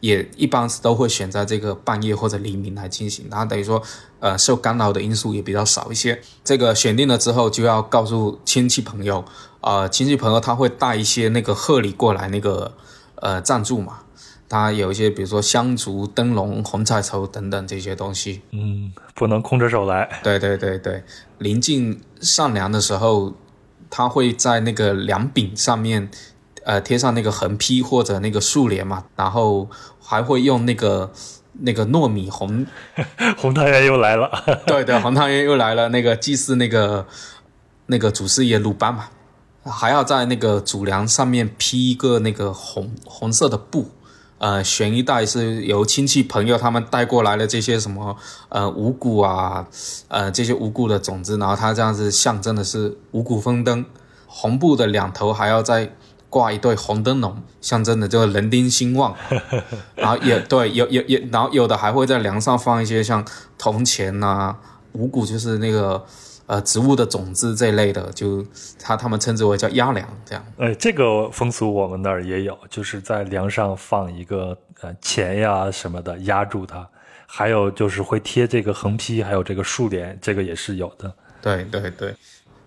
Speaker 2: 也一般都会选在这个半夜或者黎明来进行，然后等于说，呃，受干扰的因素也比较少一些。这个选定了之后，就要告诉亲戚朋友，啊，亲戚朋友他会带一些那个贺礼过来，那个呃赞助嘛。它有一些，比如说香烛、灯笼、红彩绸等等这些东西。
Speaker 1: 嗯，不能空着手来。
Speaker 2: 对对对对，临近上梁的时候，他会在那个梁柄上面，呃，贴上那个横批或者那个竖联嘛，然后还会用那个那个糯米红
Speaker 1: 红汤圆又来了。
Speaker 2: 对对，红汤圆又来了，那个祭祀那个那个祖师爷鲁班嘛，还要在那个主梁上面披一个那个红红色的布。呃，悬一袋是由亲戚朋友他们带过来的这些什么呃五谷啊，呃这些五谷的种子，然后它这样子象征的是五谷丰登，红布的两头还要再挂一对红灯笼，象征的就是人丁兴旺。然后也对，有有有，然后有的还会在梁上放一些像铜钱呐、五谷，就是那个呃植物的种子这一类的，就他他们称之为叫压梁这样。
Speaker 1: 呃，这个风俗我们那儿也有，就是在梁上放一个呃钱呀什么的压住它，还有就是会贴这个横批，还有这个竖联，这个也是有的。
Speaker 2: 对对对，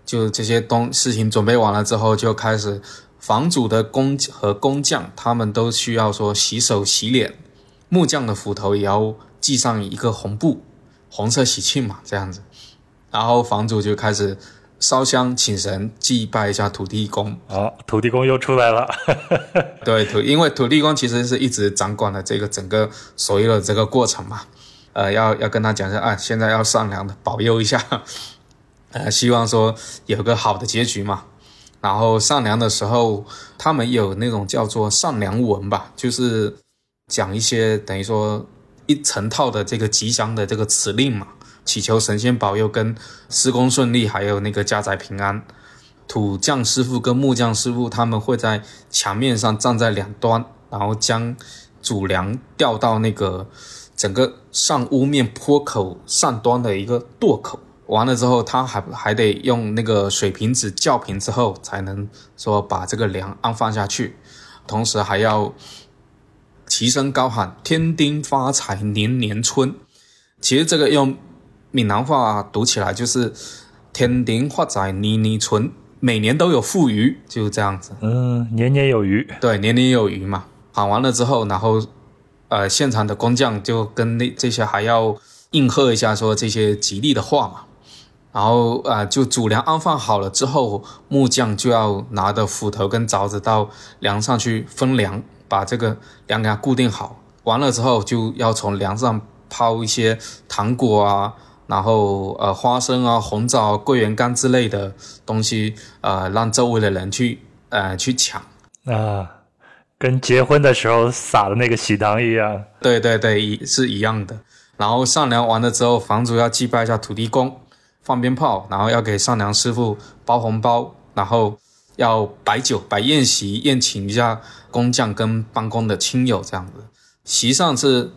Speaker 2: 就这些东事情准备完了之后，就开始房主的工和工匠，他们都需要说洗手洗脸，木匠的斧头也要系上一个红布，红色喜庆嘛，这样子。然后房主就开始烧香请神，祭拜一下土地公。
Speaker 1: 啊，土地公又出来了。
Speaker 2: 对土，因为土地公其实是一直掌管了这个整个所有的这个过程嘛。呃，要要跟他讲一下，啊，现在要上梁的，保佑一下。呃，希望说有个好的结局嘛。然后上梁的时候，他们有那种叫做上梁文吧，就是讲一些等于说一成套的这个吉祥的这个词令嘛，祈求神仙保佑跟施工顺利，还有那个家宅平安。土匠师傅跟木匠师傅他们会在墙面上站在两端，然后将主梁吊到那个整个上屋面坡口上端的一个垛口。完了之后，他还还得用那个水平纸校平之后，才能说把这个梁安放下去。同时还要齐声高喊“天丁发财，年年春”。其实这个用闽南话读起来就是“天丁发财，年年存”，每年都有富余，就这样子。
Speaker 1: 嗯，年年有余。
Speaker 2: 对，年年有余嘛。喊完了之后，然后呃，现场的工匠就跟那这些还要应和一下，说这些吉利的话嘛。然后啊、呃，就主梁安放好了之后，木匠就要拿着斧头跟凿子到梁上去分梁，把这个梁给它固定好。完了之后，就要从梁上抛一些糖果啊，然后呃花生啊、红枣、桂圆干之类的东西，呃，让周围的人去呃去抢。
Speaker 1: 啊，跟结婚的时候撒的那个喜糖一样。
Speaker 2: 对对对，一是一样的。然后上梁完了之后，房主要祭拜一下土地公。放鞭炮，然后要给上梁师傅包红包，然后要摆酒、摆宴席，宴请一下工匠跟帮工的亲友，这样子。席上是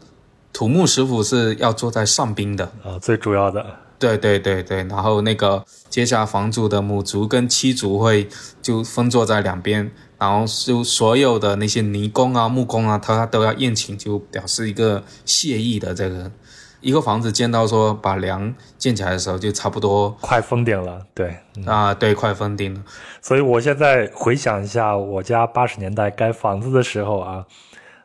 Speaker 2: 土木师傅是要坐在上宾的
Speaker 1: 啊，最主要的。
Speaker 2: 对对对对，然后那个接下房主的母族跟妻族会就分坐在两边，然后就所有的那些泥工啊、木工啊，他都要宴请，就表示一个谢意的这个。一个房子建到说把梁建起来的时候，就差不多
Speaker 1: 快封顶了。对
Speaker 2: 啊，对，快封顶了。
Speaker 1: 所以我现在回想一下，我家八十年代盖房子的时候啊，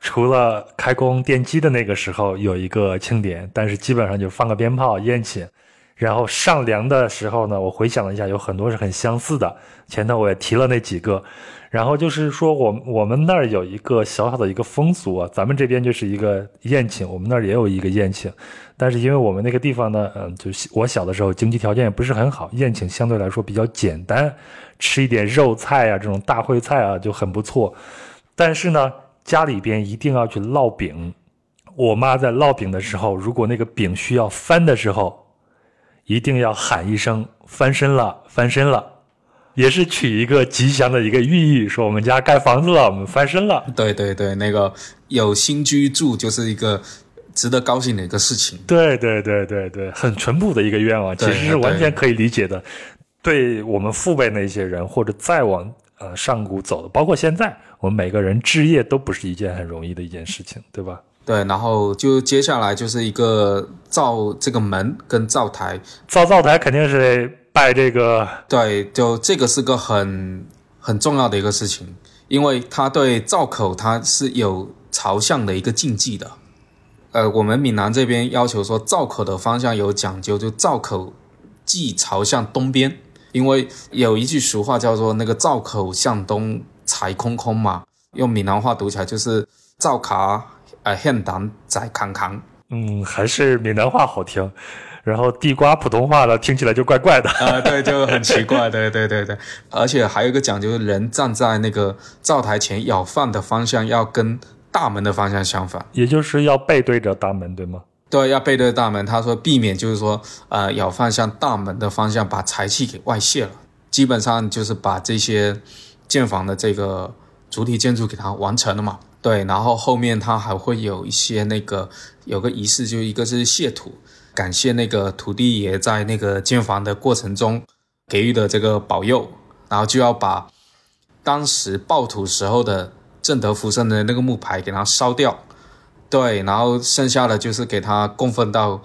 Speaker 1: 除了开工奠基的那个时候有一个庆典，但是基本上就放个鞭炮宴请。然后上梁的时候呢，我回想了一下，有很多是很相似的。前头我也提了那几个。然后就是说，我我们那儿有一个小小的一个风俗啊，咱们这边就是一个宴请，我们那儿也有一个宴请，但是因为我们那个地方呢，嗯，就我小的时候经济条件也不是很好，宴请相对来说比较简单，吃一点肉菜啊，这种大烩菜啊就很不错。但是呢，家里边一定要去烙饼，我妈在烙饼的时候，如果那个饼需要翻的时候，一定要喊一声“翻身了，翻身了”。也是取一个吉祥的一个寓意，说我们家盖房子了，我们翻身了。
Speaker 2: 对对对，那个有新居住就是一个值得高兴的一个事情。
Speaker 1: 对对对对对，很淳朴的一个愿望，其实是完全可以理解的。对我们父辈那些人，或者再往呃上古走的，包括现在，我们每个人置业都不是一件很容易的一件事情，对吧？
Speaker 2: 对，然后就接下来就是一个造这个门跟灶台，
Speaker 1: 造灶台肯定是。拜这个，
Speaker 2: 对，就这个是个很很重要的一个事情，因为它对灶口它是有朝向的一个禁忌的。呃，我们闽南这边要求说灶口的方向有讲究，就灶口忌朝向东边，因为有一句俗话叫做那个灶口向东财空空嘛，用闽南话读起来就是灶卡呃现蛋仔康康。
Speaker 1: 嗯，还是闽南话好听。然后地瓜普通话呢听起来就怪怪的
Speaker 2: 啊，对，就很奇怪，对对对对，而且还有一个讲究，人站在那个灶台前舀饭的方向要跟大门的方向相反，
Speaker 1: 也就是要背对着大门，对吗？
Speaker 2: 对，要背对大门。他说避免就是说，呃，舀饭向大门的方向把财气给外泄了。基本上就是把这些建房的这个主体建筑给它完成了嘛。对，然后后面它还会有一些那个有个仪式，就一个是谢土，感谢那个土地爷在那个建房的过程中给予的这个保佑，然后就要把当时爆土时候的正德福生的那个木牌给它烧掉。对，然后剩下的就是给它供奉到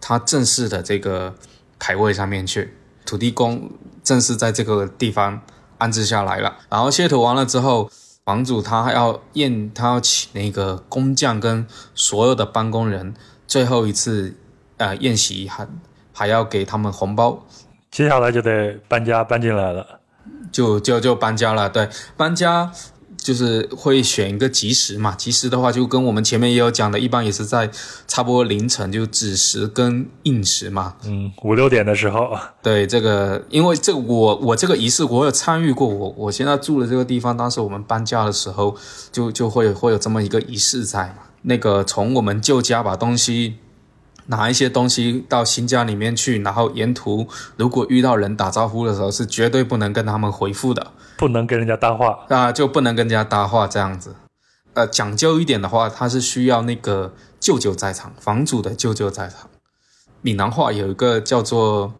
Speaker 2: 它正式的这个牌位上面去，土地公正式在这个地方安置下来了。然后卸土完了之后，房主他还要验，他要请那个工匠跟所有的办公人最后一次呃宴席，还还要给他们红包。
Speaker 1: 接下来就得搬家搬进来了，
Speaker 2: 就就就搬家了。对，搬家。就是会选一个吉时嘛，吉时的话就跟我们前面也有讲的，一般也是在差不多凌晨，就子时跟寅时嘛。
Speaker 1: 嗯，五六点的时候。
Speaker 2: 对，这个因为这我我这个仪式我有参与过，我我现在住的这个地方，当时我们搬家的时候就就会会有这么一个仪式在嘛。那个从我们旧家把东西。拿一些东西到新家里面去，然后沿途如果遇到人打招呼的时候，是绝对不能跟他们回复的，
Speaker 1: 不能跟人家搭话
Speaker 2: 啊，就不能跟人家搭话这样子。呃，讲究一点的话，他是需要那个舅舅在场，房主的舅舅在场。闽南话有一个叫做。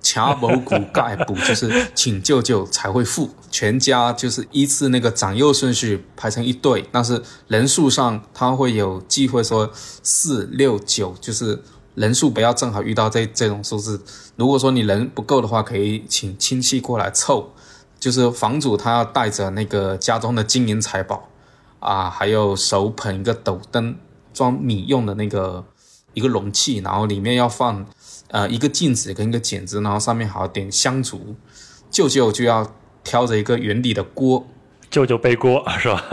Speaker 2: 掐某骨盖补，就是请舅舅才会富。全家就是依次那个长幼顺序排成一队，但是人数上他会有忌讳，说四六九，就是人数不要正好遇到这这种数字。如果说你人不够的话，可以请亲戚过来凑。就是房主他要带着那个家中的金银财宝啊，还有手捧一个斗灯装米用的那个一个容器，然后里面要放。呃，一个镜子跟一个剪子，然后上面还要点香烛。舅舅就要挑着一个圆底的锅，
Speaker 1: 舅舅背锅是吧？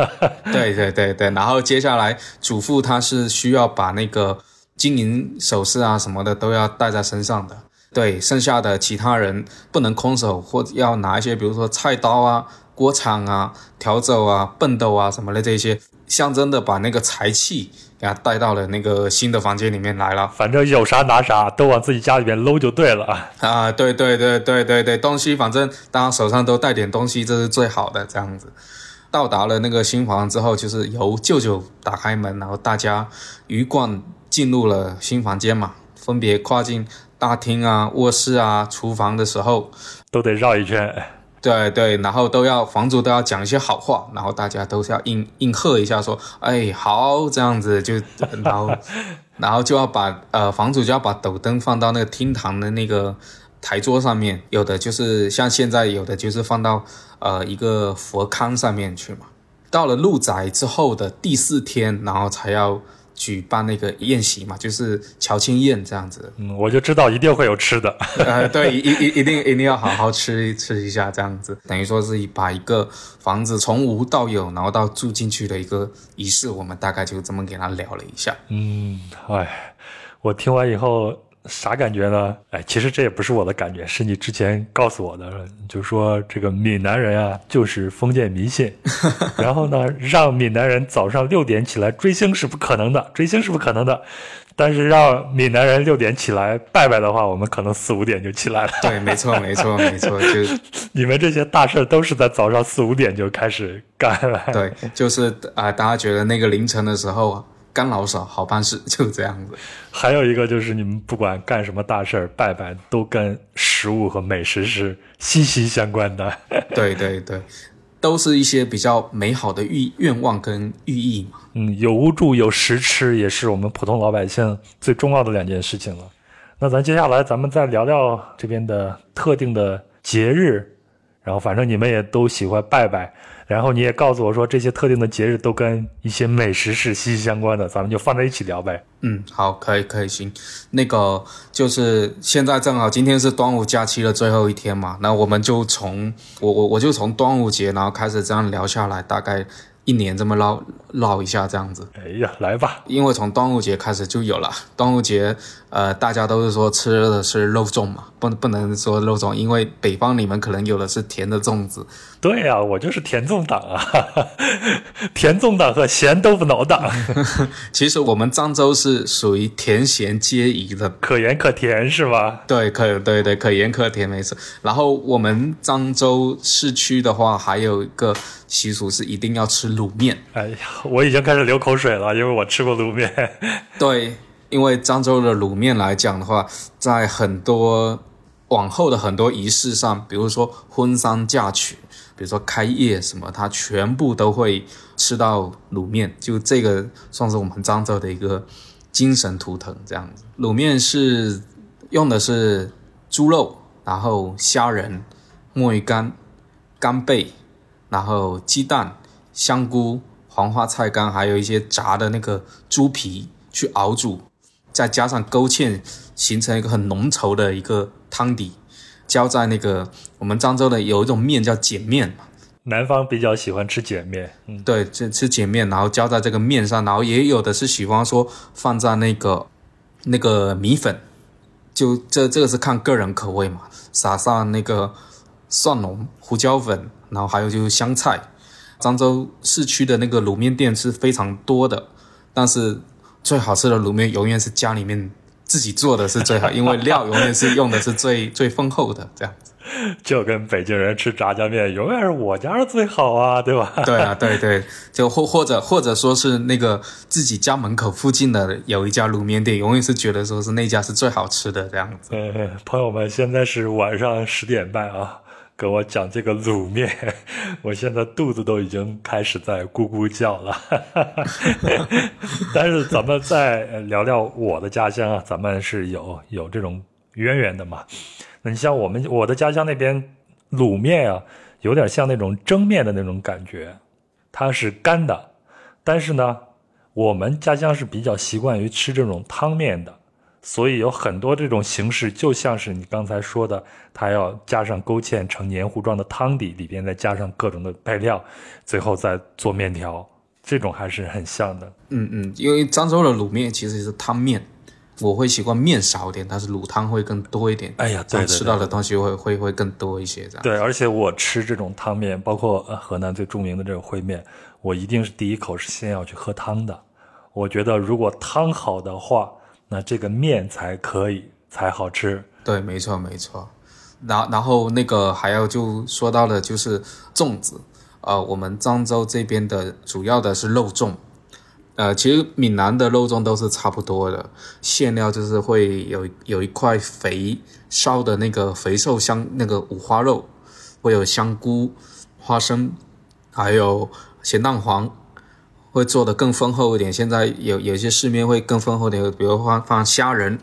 Speaker 2: 对对对对。然后接下来祖父他是需要把那个金银首饰啊什么的都要带在身上的。对，剩下的其他人不能空手，或者要拿一些，比如说菜刀啊、锅铲啊、笤帚啊、笨斗啊什么的这些，象征的把那个财气。给他带到了那个新的房间里面来了，
Speaker 1: 反正有啥拿啥，都往自己家里面搂就对了
Speaker 2: 啊！对对对对对对，东西反正大家手上都带点东西，这是最好的。这样子，到达了那个新房之后，就是由舅舅打开门，然后大家鱼贯进入了新房间嘛，分别跨进大厅啊、卧室啊、厨房的时候，
Speaker 1: 都得绕一圈。
Speaker 2: 对对，然后都要房主都要讲一些好话，然后大家都是要应应和一下，说哎好这样子就，然后 然后就要把呃房主就要把斗灯放到那个厅堂的那个台桌上面，有的就是像现在有的就是放到呃一个佛龛上面去嘛。到了入宅之后的第四天，然后才要。举办那个宴席嘛，就是乔庆宴这样子。
Speaker 1: 嗯，我就知道一定会有吃的。
Speaker 2: 呃，对，一一一定一定要好好吃吃一下这样子。等于说是把一个房子从无到有，然后到住进去的一个仪式，我们大概就这么给他聊了一下。
Speaker 1: 嗯，哎，我听完以后。啥感觉呢？哎，其实这也不是我的感觉，是你之前告诉我的，就说这个闽南人啊，就是封建迷信。然后呢，让闽南人早上六点起来追星是不可能的，追星是不可能的。但是让闽南人六点起来拜拜的话，我们可能四五点就起来了。
Speaker 2: 对，没错，没错，没错，就
Speaker 1: 你们这些大事都是在早上四五点就开始干了。
Speaker 2: 对，就是啊，大家觉得那个凌晨的时候。干老少好办事，就这样子。
Speaker 1: 还有一个就是，你们不管干什么大事儿，拜拜都跟食物和美食是息息相关的。
Speaker 2: 对对对，都是一些比较美好的寓愿望跟寓意嘛。
Speaker 1: 嗯，有屋住，有食吃，也是我们普通老百姓最重要的两件事情了。那咱接下来，咱们再聊聊这边的特定的节日。然后，反正你们也都喜欢拜拜。然后你也告诉我说，这些特定的节日都跟一些美食是息息相关的，咱们就放在一起聊呗。
Speaker 2: 嗯，好，可以，可以，行。那个就是现在正好今天是端午假期的最后一天嘛，那我们就从我我我就从端午节然后开始这样聊下来，大概一年这么唠唠一下这样子。
Speaker 1: 哎呀，来吧，
Speaker 2: 因为从端午节开始就有了，端午节呃，大家都是说吃的是肉粽嘛，不不能说肉粽，因为北方你们可能有的是甜的粽子。
Speaker 1: 对呀、我就是甜粽党啊，甜粽党和咸豆腐脑党，
Speaker 2: 其实我们漳州是属于甜咸皆宜的，
Speaker 1: 可盐可甜是吧？
Speaker 2: 对，可对对，可盐可甜，没错。然后我们漳州市区的话，还有一个习俗是一定要吃卤面。
Speaker 1: 哎呀，我已经开始流口水了，因为我吃过卤面。
Speaker 2: 对，因为漳州的卤面来讲的话，在很多往后的很多仪式上，比如说婚丧嫁娶，比如说开业什么，它全部都会吃到卤面。就这个算是我们漳州的一个精神图腾，这样子。卤面是用的是猪肉，然后虾仁、墨鱼干、干贝，然后鸡蛋、香菇、黄花菜干，还有一些炸的那个猪皮去熬煮，再加上勾芡，形成一个很浓稠的一个汤底，浇在那个我们漳州的有一种面叫碱面嘛，
Speaker 1: 南方比较喜欢吃碱面，嗯，
Speaker 2: 对，吃吃碱面，然后浇在这个面上，然后也有的是喜欢说放在那个那个米粉，就这这个是看个人口味嘛，撒上那个蒜蓉、胡椒粉，然后还有就是香菜。漳州市区的那个卤面店是非常多的，但是最好吃的卤面永远是家里面自己做的是最好，因为料永远是用的是最最丰厚的，这样子。
Speaker 1: 就跟北京人吃炸酱面，永远是我家是最好啊，对吧？
Speaker 2: 对啊，对对，就或或者或者说是那个自己家门口附近的有一家卤面店，永远是觉得说是那家是最好吃的这样子。
Speaker 1: 嗯，朋友们，现在是晚上十点半啊，跟我讲这个卤面，我现在肚子都已经开始在咕咕叫了。但是咱们再聊聊我的家乡啊，咱们是有有这种渊源的嘛。那你像我们我的家乡那边卤面啊，有点像那种蒸面的那种感觉，它是干的，但是呢，我们家乡是比较习惯于吃这种汤面的。所以有很多这种形式，就像是你刚才说的，它要加上勾芡成黏糊状的汤底，里边再加上各种的配料，最后再做面条，这种还是很像的。
Speaker 2: 嗯嗯，因为漳州的卤面其实是汤面，我会习惯面少一点，但是卤汤会更多一点。
Speaker 1: 哎呀，对对对
Speaker 2: 吃到的东西会会会更多一些，这样。
Speaker 1: 对，而且我吃这种汤面，包括呃河南最著名的这个烩面，我一定是第一口是先要去喝汤的。我觉得如果汤好的话，那这个面才可以才好吃。
Speaker 2: 对，没错没错。然然后那个还要就说到的就是粽子，呃，我们漳州这边的主要的是肉粽，呃，其实闽南的肉粽都是差不多的，馅料就是会有有一块肥烧的那个肥瘦香那个五花肉，会有香菇、花生，还有咸蛋黄。会做的更丰厚一点，现在有有些市面会更丰厚一点，比如放放虾仁、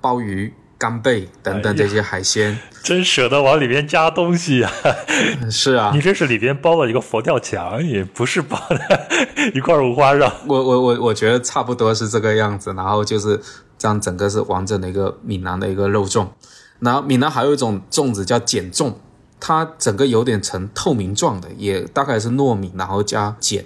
Speaker 2: 鲍鱼、干贝等等这些海鲜。
Speaker 1: 真舍得往里面加东西呀、
Speaker 2: 是啊
Speaker 1: 你，这是里边包了一个佛跳墙，也不是包的一块五花肉。
Speaker 2: 我我我我觉得差不多是这个样子，然后就是这样，整个是完整的一个闽南的一个肉粽。然后闽南还有一种粽子叫碱粽，它整个有点呈透明状的，也大概是糯米，然后加碱，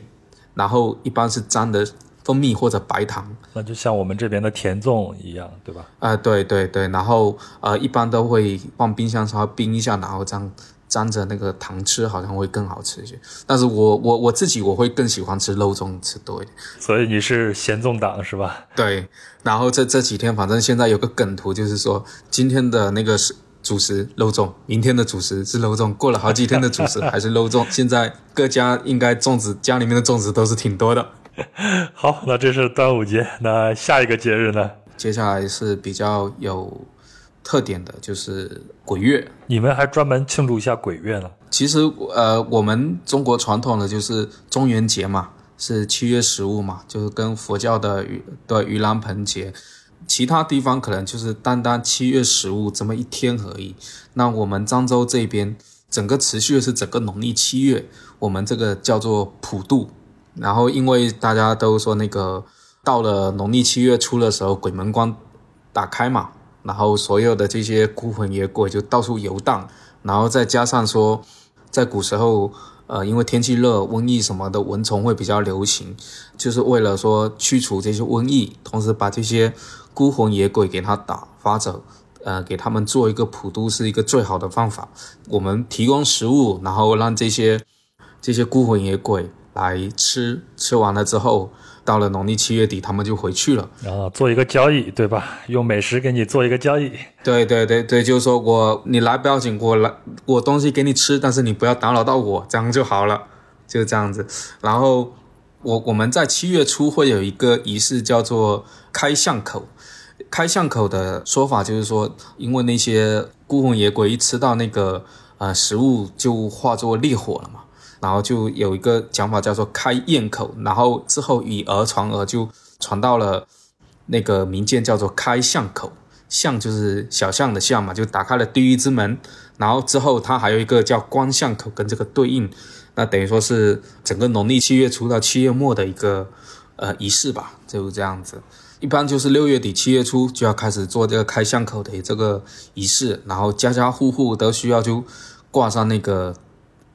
Speaker 2: 然后一般是沾的蜂蜜或者白糖。
Speaker 1: 那就像我们这边的甜粽一样，对吧？
Speaker 2: 啊、对对对，然后呃，一般都会放冰箱稍微冰一下，然后这样沾着那个糖吃，好像会更好吃一些。但是我我我自己我会更喜欢吃肉粽吃多一点。
Speaker 1: 所以你是咸粽党是吧？
Speaker 2: 对，然后这这几天，反正现在有个梗图，就是说今天的那个是主食肉粽，明天的主食是肉粽，过了好几天的主食还是肉粽。现在各家应该粽子家里面的粽子都是挺多的。
Speaker 1: 好，那这是端午节，那下一个节日呢？
Speaker 2: 接下来是比较有特点的，就是鬼月。
Speaker 1: 你们还专门庆祝一下鬼月呢？
Speaker 2: 其实呃，我们中国传统的就是中元节嘛，是七月十五嘛，就是跟佛教的盂对盂兰盆节，其他地方可能就是单单七月十五这么一天而已。那我们漳州这边整个持续的是整个农历七月，我们这个叫做普渡。然后因为大家都说那个到了农历七月初的时候，鬼门关打开嘛，然后所有的这些孤魂野鬼就到处游荡，然后再加上说，在古时候，呃，因为天气热，瘟疫什么的蚊虫会比较流行，就是为了说驱除这些瘟疫，同时把这些孤魂野鬼给他打发走，呃，给他们做一个普渡是一个最好的方法。我们提供食物，然后让这些这些孤魂野鬼来吃，吃完了之后。到了农历七月底，他们就回去了，
Speaker 1: 然后做一个交易，对吧？用美食给你做一个交易。
Speaker 2: 对对对对，就是说我你来不要紧，我来我东西给你吃，但是你不要打扰到我，这样就好了，就这样子。然后我我们在七月初会有一个仪式，叫做开巷口。开巷口的说法就是说，因为那些孤魂野鬼一吃到那个呃食物，就化作烈火了嘛。然后就有一个讲法叫做开宴口，然后之后以讹传讹，就传到了那个民间叫做开巷口，巷就是小巷的巷嘛，就打开了地狱之门。然后之后它还有一个叫关巷口，跟这个对应，那等于说是整个农历七月初到七月末的一个呃仪式吧，就是这样子。一般就是六月底七月初就要开始做这个开巷口的这个仪式，然后家家户户都需要就挂上那个。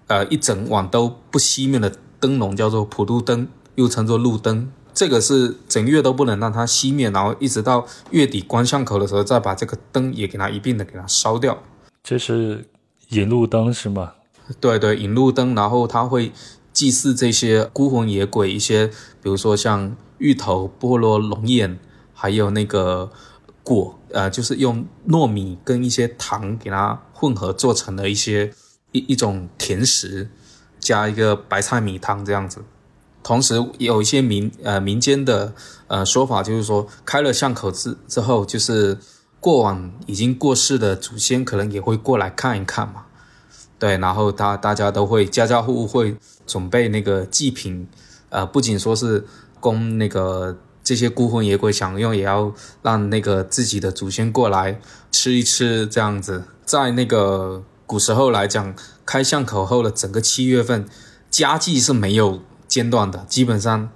Speaker 2: 呃，一整晚都不熄灭的灯笼叫做普渡灯，又称作路灯。这个是整月都不能让它熄灭，然后一直到月底关巷口的时候，再把这个灯也给它一并的给它烧掉。
Speaker 1: 这是引路灯是吗？
Speaker 2: 对对，引路灯，然后它会祭祀这些孤魂野鬼，一些比如说像芋头、菠萝、龙眼，还有那个果，呃，就是用糯米跟一些糖给它混合做成的一些。一一种甜食，加一个白菜米汤这样子。同时有一些民呃民间的呃说法，就是说开了巷口之之后，就是过往已经过世的祖先可能也会过来看一看嘛。对，然后大大家都会家家户户会准备那个祭品，呃，不仅说是供那个这些孤魂野鬼享用，也要让那个自己的祖先过来吃一吃这样子，在那个。古时候来讲，开巷口后的整个七月份，家祭是没有间断的，基本上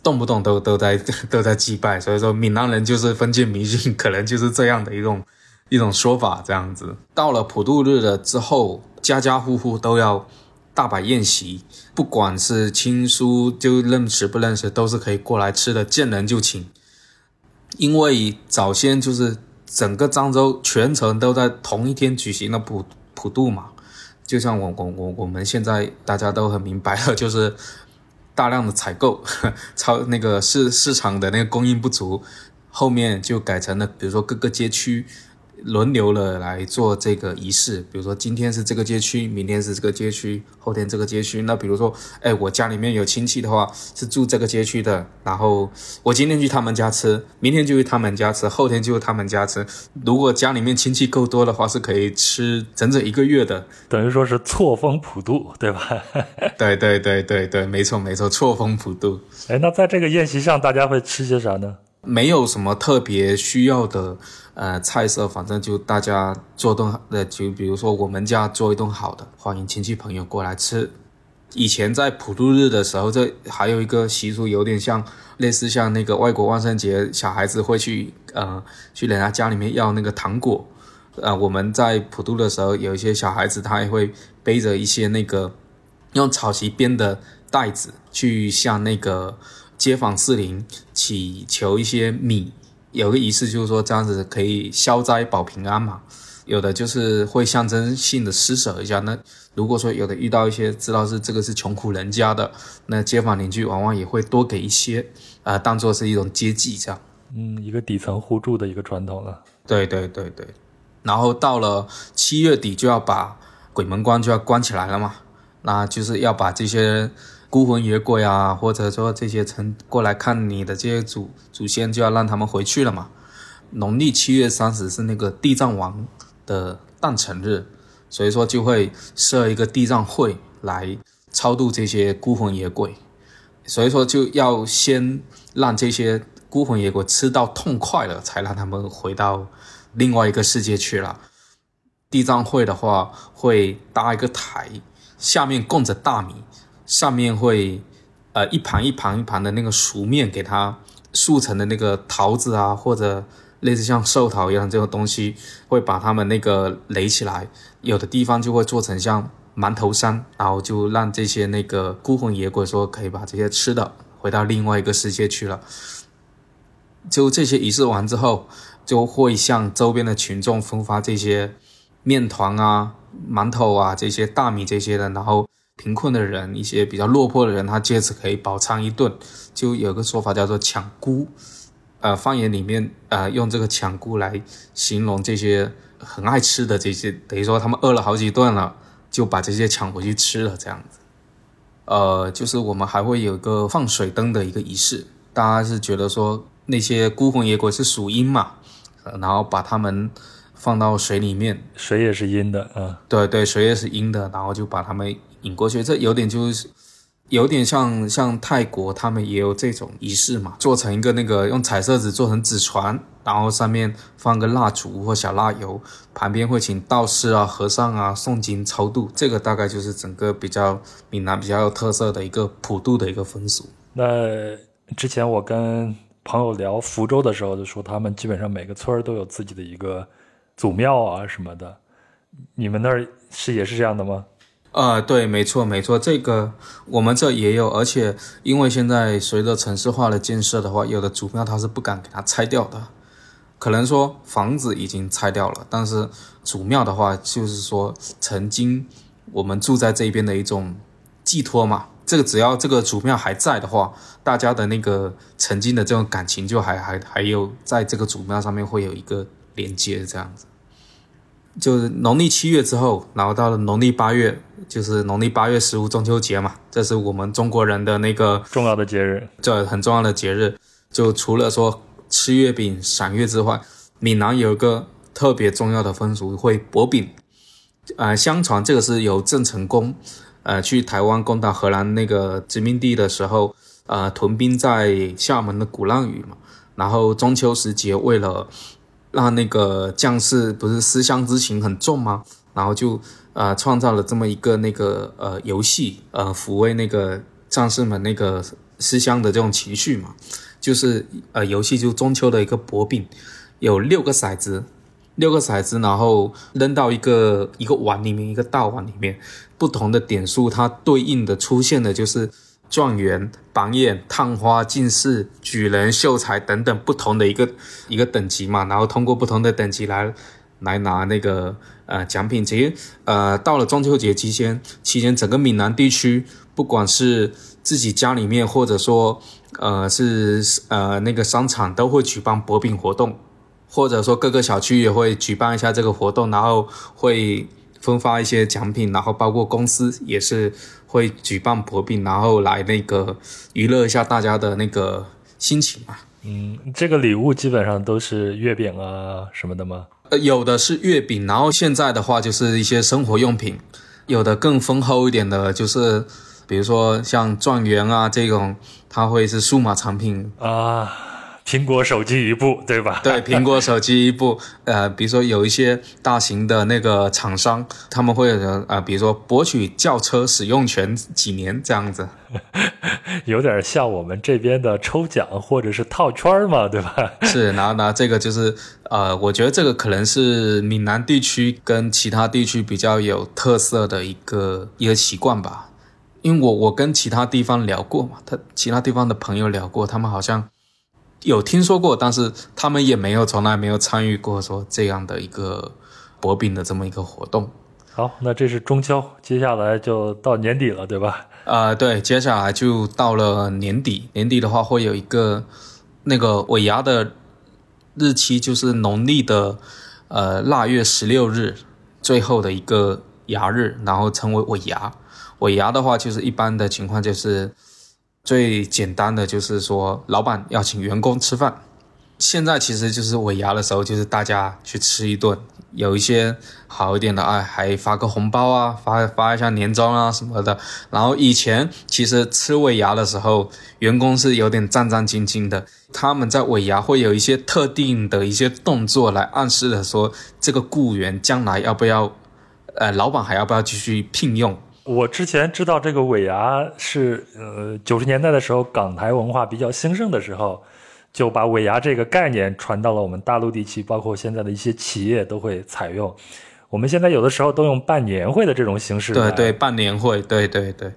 Speaker 2: 动不动都都在 都在祭拜。所以说，闽南人就是封建迷信，可能就是这样的一种一种说法。这样子，到了普渡日了之后，家家户户都要大摆宴席，不管是亲疏，就认识不认识，都是可以过来吃的，见人就请。因为早先就是整个漳州全程都在同一天举行的普。普渡嘛，就像我我我我们现在大家都很明白了，就是大量的采购，超那个市市场的那个供应不足，后面就改成了，比如说各个街区。轮流了来做这个仪式，比如说今天是这个街区，明天是这个街区，后天这个街区。那比如说，哎，我家里面有亲戚的话是住这个街区的，然后我今天去他们家吃，明天就去他们家吃，后天就去他们家吃。如果家里面亲戚够多的话，是可以吃整整一个月的，
Speaker 1: 等于说是错峰普渡，对吧？
Speaker 2: 对对对对对，没错没错，错峰普渡。
Speaker 1: 哎，那在这个宴席上，大家会吃些啥呢？
Speaker 2: 没有什么特别需要的。呃，菜色反正就大家做顿呃，就比如说我们家做一顿好的，欢迎亲戚朋友过来吃。以前在普渡日的时候，这还有一个习俗，有点像类似像那个外国万圣节，小孩子会去呃去人家家里面要那个糖果。呃，我们在普渡的时候，有一些小孩子他也会背着一些那个用草席编的袋子，去向那个街坊四邻祈求一些米。有个仪式就是说这样子可以消灾保平安嘛，有的就是会象征性的施舍一下。那如果说有的遇到一些知道是这个是穷苦人家的，那街坊邻居往往也会多给一些，啊，当做是一种接济这样。
Speaker 1: 嗯，一个底层互助的一个传统了。
Speaker 2: 对对对对，然后到了七月底就要把鬼门关就要关起来了嘛，那就是要把这些。孤魂野鬼啊，或者说这些曾过来看你的这些祖祖先，就要让他们回去了嘛。农历七月三十是那个地藏王的诞辰日，所以说就会设一个地藏会来超度这些孤魂野鬼。所以说就要先让这些孤魂野鬼吃到痛快了，才让他们回到另外一个世界去了。地藏会的话，会搭一个台，下面供着大米。上面会，呃，一盘一盘一盘的那个熟面，给它塑成的那个桃子啊，或者类似像寿桃一样这个东西，会把它们那个垒起来。有的地方就会做成像馒头山，然后就让这些那个孤魂野鬼说可以把这些吃的回到另外一个世界去了。就这些仪式完之后，就会向周边的群众分发这些面团啊、馒头啊这些大米这些的，然后贫困的人、一些比较落魄的人，他借此可以饱餐一顿。就有个说法叫做抢菇，呃，方言里面呃用这个抢菇来形容这些很爱吃的这些，等于说他们饿了好几顿了，就把这些抢回去吃了这样子。呃，就是我们还会有一个放水灯的一个仪式，大家是觉得说。那些孤魂野鬼是属阴嘛，然后把他们放到水里面，
Speaker 1: 水也是阴的，啊，
Speaker 2: 对对，水也是阴的，然后就把他们引过去，这有点就是有点像像泰国他们也有这种仪式嘛，做成一个那个用彩色纸做成纸船，然后上面放个蜡烛或小蜡油，旁边会请道士啊、和尚啊诵经超度，这个大概就是整个比较闽南比较有特色的一个普渡的一个风俗。
Speaker 1: 那之前我跟。朋友聊福州的时候就说，他们基本上每个村都有自己的一个祖庙啊什么的。你们那儿是也是这样的吗？
Speaker 2: 呃，对，没错没错，这个我们这也有，而且因为现在随着城市化的建设的话，有的祖庙它是不敢给它拆掉的。可能说房子已经拆掉了，但是祖庙的话，就是说曾经我们住在这边的一种寄托嘛。这个只要这个祖庙还在的话，大家的那个曾经的这种感情就还还还有在这个祖庙上面会有一个连接，这样子。就是农历七月之后，然后到了农历八月，就是农历八月十五中秋节嘛，这是我们中国人的那个
Speaker 1: 重要的节日，
Speaker 2: 这很重要的节日。就除了说吃月饼、赏月之外，闽南有一个特别重要的风俗，会薄饼。呃，相传这个是由郑成功。呃，去台湾攻打荷兰那个殖民地的时候，呃，屯兵在厦门的鼓浪屿嘛。然后中秋时节，为了让那个将士不是思乡之情很重吗？然后就呃创造了这么一个那个呃游戏，呃抚慰那个战士们那个思乡的这种情绪嘛。就是呃游戏就中秋的一个薄饼，有六个骰子。六个骰子，然后扔到一个一个碗里面，一个大碗里面，不同的点数，它对应的出现的就是状元、榜眼、探花、进士、举人、秀才等等不同的一个一个等级嘛。然后通过不同的等级来来拿那个呃奖品。其实呃到了中秋节期间，期间整个闽南地区，不管是自己家里面，或者说呃是呃那个商场，都会举办博饼活动。或者说各个小区也会举办一下这个活动，然后会分发一些奖品，然后包括公司也是会举办博饼，然后来那个娱乐一下大家的那个心情嘛。
Speaker 1: 嗯，这个礼物基本上都是月饼啊什么的吗？
Speaker 2: 有的是月饼，然后现在的话就是一些生活用品，有的更丰厚一点的，就是比如说像状元啊这种，它会是数码产品
Speaker 1: 啊。苹果手机一部，对吧？
Speaker 2: 对，苹果手机一部。呃，比如说有一些大型的那个厂商，他们会呃，比如说博取轿车使用权几年这样子，
Speaker 1: 有点像我们这边的抽奖或者是套圈嘛，对吧？
Speaker 2: 是，然后呢，这个就是呃，我觉得这个可能是闽南地区跟其他地区比较有特色的一个一个习惯吧。因为我我跟其他地方聊过嘛，他其他地方的朋友聊过，他们好像。有听说过，但是他们也没有从来没有参与过说这样的一个博饼的这么一个活动。
Speaker 1: 好，那这是中秋，接下来就到年底了，对吧？
Speaker 2: 啊，对，接下来就到了年底。年底的话会有一个那个尾牙的日期，就是农历的呃腊月十六日，最后的一个牙日，然后称为尾牙。尾牙的话，就是一般的情况就是。最简单的就是说，老板要请员工吃饭。现在其实就是尾牙的时候，就是大家去吃一顿。有一些好一点的，哎，还发个红包啊，发发一下年终啊什么的。然后以前其实吃尾牙的时候，员工是有点战战兢兢的。他们在尾牙会有一些特定的一些动作来暗示的说，这个雇员将来要不要，呃，老板还要不要继续聘用。
Speaker 1: 我之前知道这个尾牙是，呃，九十年代的时候港台文化比较兴盛的时候，就把尾牙这个概念传到了我们大陆地区，包括现在的一些企业都会采用。我们现在有的时候都用办年会的这种形式。
Speaker 2: 对对，办年会，对对对。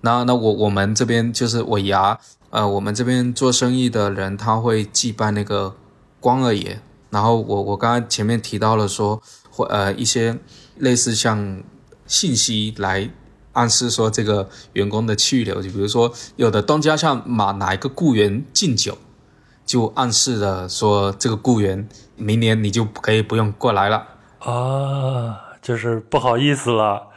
Speaker 2: 那那我我们这边就是尾牙，呃，我们这边做生意的人他会祭拜那个关二爷。然后我我刚才前面提到了说，或呃一些类似像信息来暗示说这个员工的去留，就比如说有的东家像马哪一个雇员敬酒，就暗示了说这个雇员明年你就可以不用过来了
Speaker 1: 啊，就是不好意思了，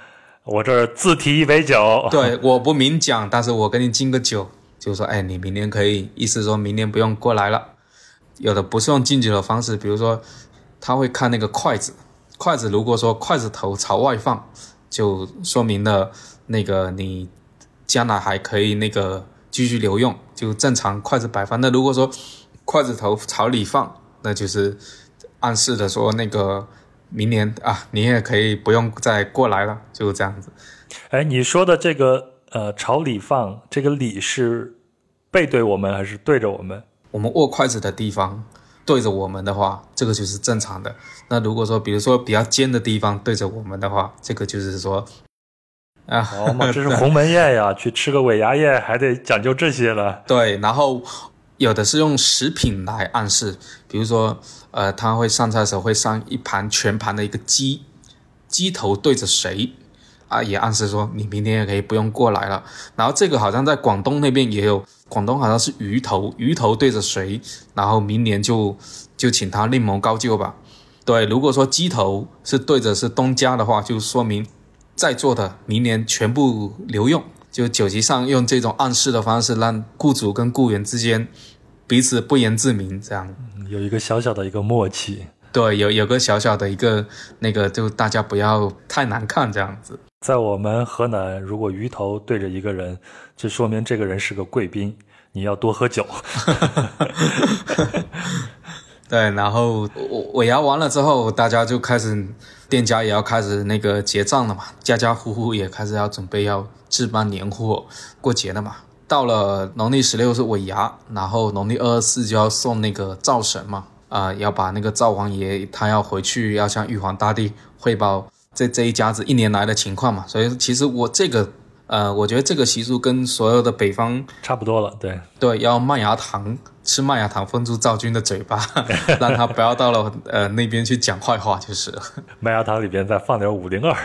Speaker 1: 我这儿自提一杯酒，
Speaker 2: 对，我不明讲，但是我给你敬个酒，就说哎，你明年可以，意思说明年不用过来了。有的不是用敬酒的方式，比如说他会看那个筷子，筷子如果说筷子头朝外放，就说明了那个你将来还可以那个继续留用，就正常筷子摆放。那如果说筷子头朝里放，那就是暗示的说那个明年啊，你也可以不用再过来了，就这样子。
Speaker 1: 哎，你说的这个呃朝里放，这个里是背对我们还是对着我们？
Speaker 2: 我们握筷子的地方对着我们的话，这个就是正常的。那如果说，比如说比较尖的地方对着我们的话，这个就是说，
Speaker 1: 啊，好嘛，这是鸿门宴呀，去吃个尾牙宴还得讲究这些了。
Speaker 2: 对，然后有的是用食品来暗示，比如说，呃，他会上菜的时候会上一盘全盘的一个鸡，鸡头对着谁？啊，也暗示说你明天也可以不用过来了。然后这个好像在广东那边也有，广东好像是鱼头，鱼头对着谁，然后明年就就请他另谋高就吧。对，如果说鸡头是对着是东家的话，就说明在座的明年全部留用。就酒席上用这种暗示的方式，让雇主跟雇员之间彼此不言自明，这样
Speaker 1: 有一个小小的一个默契。
Speaker 2: 对，有有个小小的一个那个，就大家不要太难看这样子。
Speaker 1: 在我们河南，如果鱼头对着一个人，就说明这个人是个贵宾，你要多喝酒。
Speaker 2: 对，然后尾牙完了之后，大家就开始，店家也要开始那个结账了嘛，家家户户也开始要准备要置办年货，过节了嘛。到了农历十六是尾牙，然后农历二十四就要送那个灶神嘛，啊，要把那个灶王爷他要回去要向玉皇大帝汇报。这这一家子一年来的情况嘛，所以其实我这个，呃，我觉得这个习俗跟所有的北方
Speaker 1: 差不多了，对
Speaker 2: 对，要麦芽糖，吃麦芽糖封住赵军的嘴巴，让他不要到了呃那边去讲坏话，就是
Speaker 1: 麦芽糖里边再放点五零二，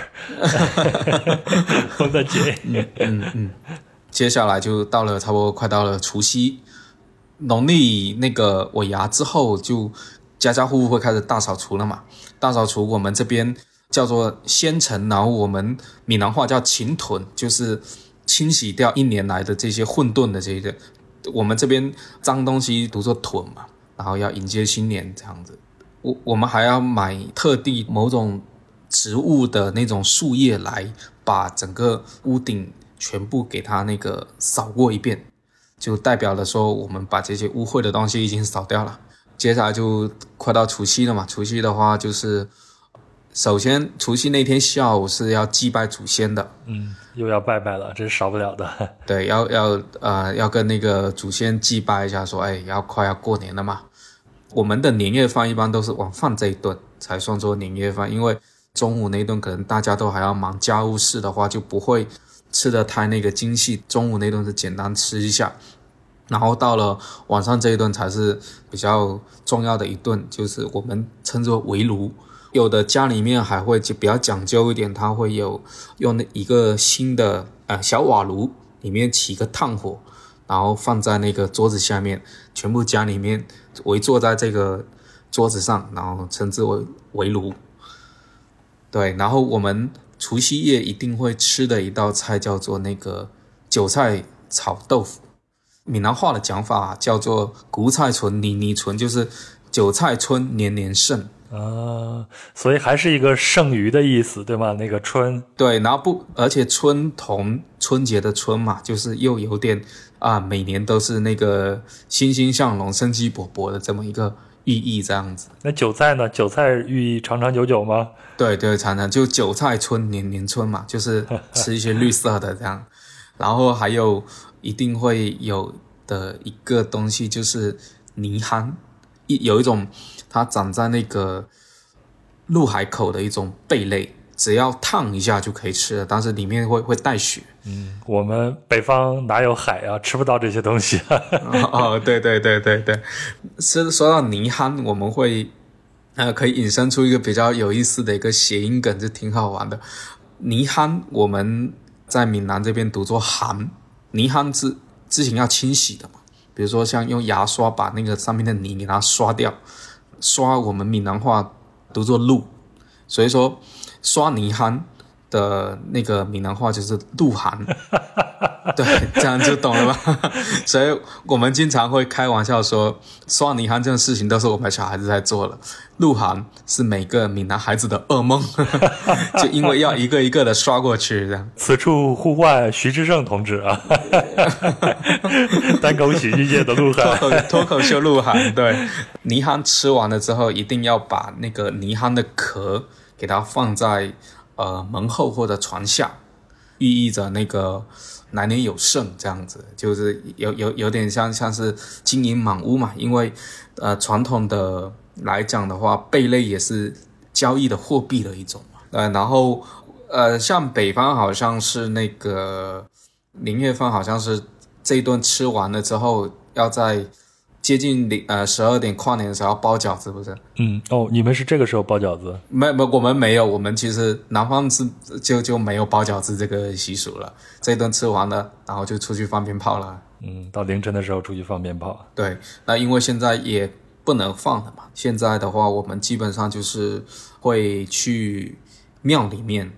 Speaker 1: 封在嘴。
Speaker 2: 嗯嗯，接下来就到了差不多快到了除夕，农历那个尾牙之后，就家家户户会开始大扫除了嘛，大扫除我们这边。叫做先尘，然后我们闽南话叫清屯，就是清洗掉一年来的这些混沌的这些，我们这边脏东西读作屯嘛，然后要迎接新年这样子。我我们还要买特地某种植物的那种树叶来，把整个屋顶全部给它那个扫过一遍，就代表了说我们把这些污秽的东西已经扫掉了。接下来就快到除夕了嘛，除夕的话就是。首先，除夕那天下午是要祭拜祖先的，
Speaker 1: 嗯，又要拜拜了，这是少不了的。
Speaker 2: 对，要要呃，要跟那个祖先祭拜一下，说，哎，要快要过年了嘛。我们的年夜饭一般都是晚饭这一顿才算作年夜饭，因为中午那一顿可能大家都还要忙家务事的话，就不会吃的太那个精细。中午那顿是简单吃一下，然后到了晚上这一顿才是比较重要的一顿，就是我们称作围炉。有的家里面还会就比较讲究一点，他会有用那一个新的呃小瓦炉，里面起一个炭火，然后放在那个桌子下面，全部家里面围坐在这个桌子上，然后称之为围炉。对，然后我们除夕夜一定会吃的一道菜叫做那个韭菜炒豆腐，闽南话的讲法叫做“谷菜春年年春”，就是韭菜春年年盛。
Speaker 1: 啊，所以还是一个剩余的意思，对吗？那个春，
Speaker 2: 对，然后不，而且春同春节的春嘛，就是又有点啊，每年都是那个欣欣向荣、生机勃勃的这么一个寓意，这样子。
Speaker 1: 那韭菜呢？韭菜寓意长长久久吗？
Speaker 2: 对对，常常就韭菜春年年春嘛，就是吃一些绿色的这样。然后还有一定会有的一个东西就是泥憨，一有一种。它长在那个入海口的一种贝类，只要烫一下就可以吃了，但是里面会会带血。
Speaker 1: 嗯，我们北方哪有海啊，吃不到这些东西。
Speaker 2: 哦，对对对对对，是说到泥憨，我们会呃可以引申出一个比较有意思的一个谐音梗，就挺好玩的。泥憨我们在闽南这边读作寒，泥憨是之前要清洗的嘛，比如说像用牙刷把那个上面的泥给它刷掉，刷我们闽南话读作路，所以说刷泥憨的那个闽南话就是鹿晗，对，这样就懂了吧？所以我们经常会开玩笑说，刷泥晗这种事情都是我们小孩子在做了，鹿晗是每个闽南孩子的噩梦，就因为要一个一个的刷过去，这样。
Speaker 1: 此处呼唤徐志胜同志啊，单口喜剧界的鹿
Speaker 2: 脱
Speaker 1: 晗。
Speaker 2: 口脱口秀鹿晗，对，泥憨吃完了之后，一定要把那个泥憨的壳给它放在呃门后或者床下，寓意着那个来年有剩，这样子就是有有有点像像是金银满屋嘛，因为呃传统的来讲的话，贝类也是交易的货币的一种嘛，呃，然后呃像北方好像是那个年月份好像是这一顿吃完了之后，要在接近零呃十二点跨年的时候要包饺子，不是？
Speaker 1: 嗯，哦，你们是这个时候包饺子？
Speaker 2: 没没，我们没有，我们其实南方是就就没有包饺子这个习俗了。这一顿吃完了，然后就出去放鞭炮了。
Speaker 1: 嗯，到凌晨的时候出去放鞭炮。
Speaker 2: 对，那因为现在也不能放了嘛。现在的话，我们基本上就是会去庙里面，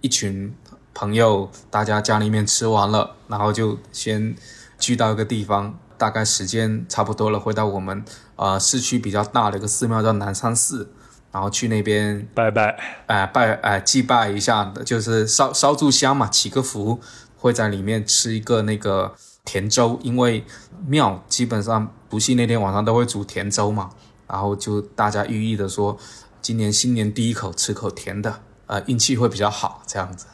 Speaker 2: 一群朋友，大家家里面吃完了，然后就先聚到一个地方，大概时间差不多了，回到我们呃市区比较大的一个寺庙叫南山寺，然后去那边
Speaker 1: 拜拜。
Speaker 2: 哎、拜哎、祭拜一下，就是烧烧炷香嘛，祈个福，会在里面吃一个那个甜粥，因为庙基本上除夕那天晚上都会煮甜粥嘛，然后就大家寓意的说，今年新年第一口吃口甜的，呃，运气会比较好，这样子。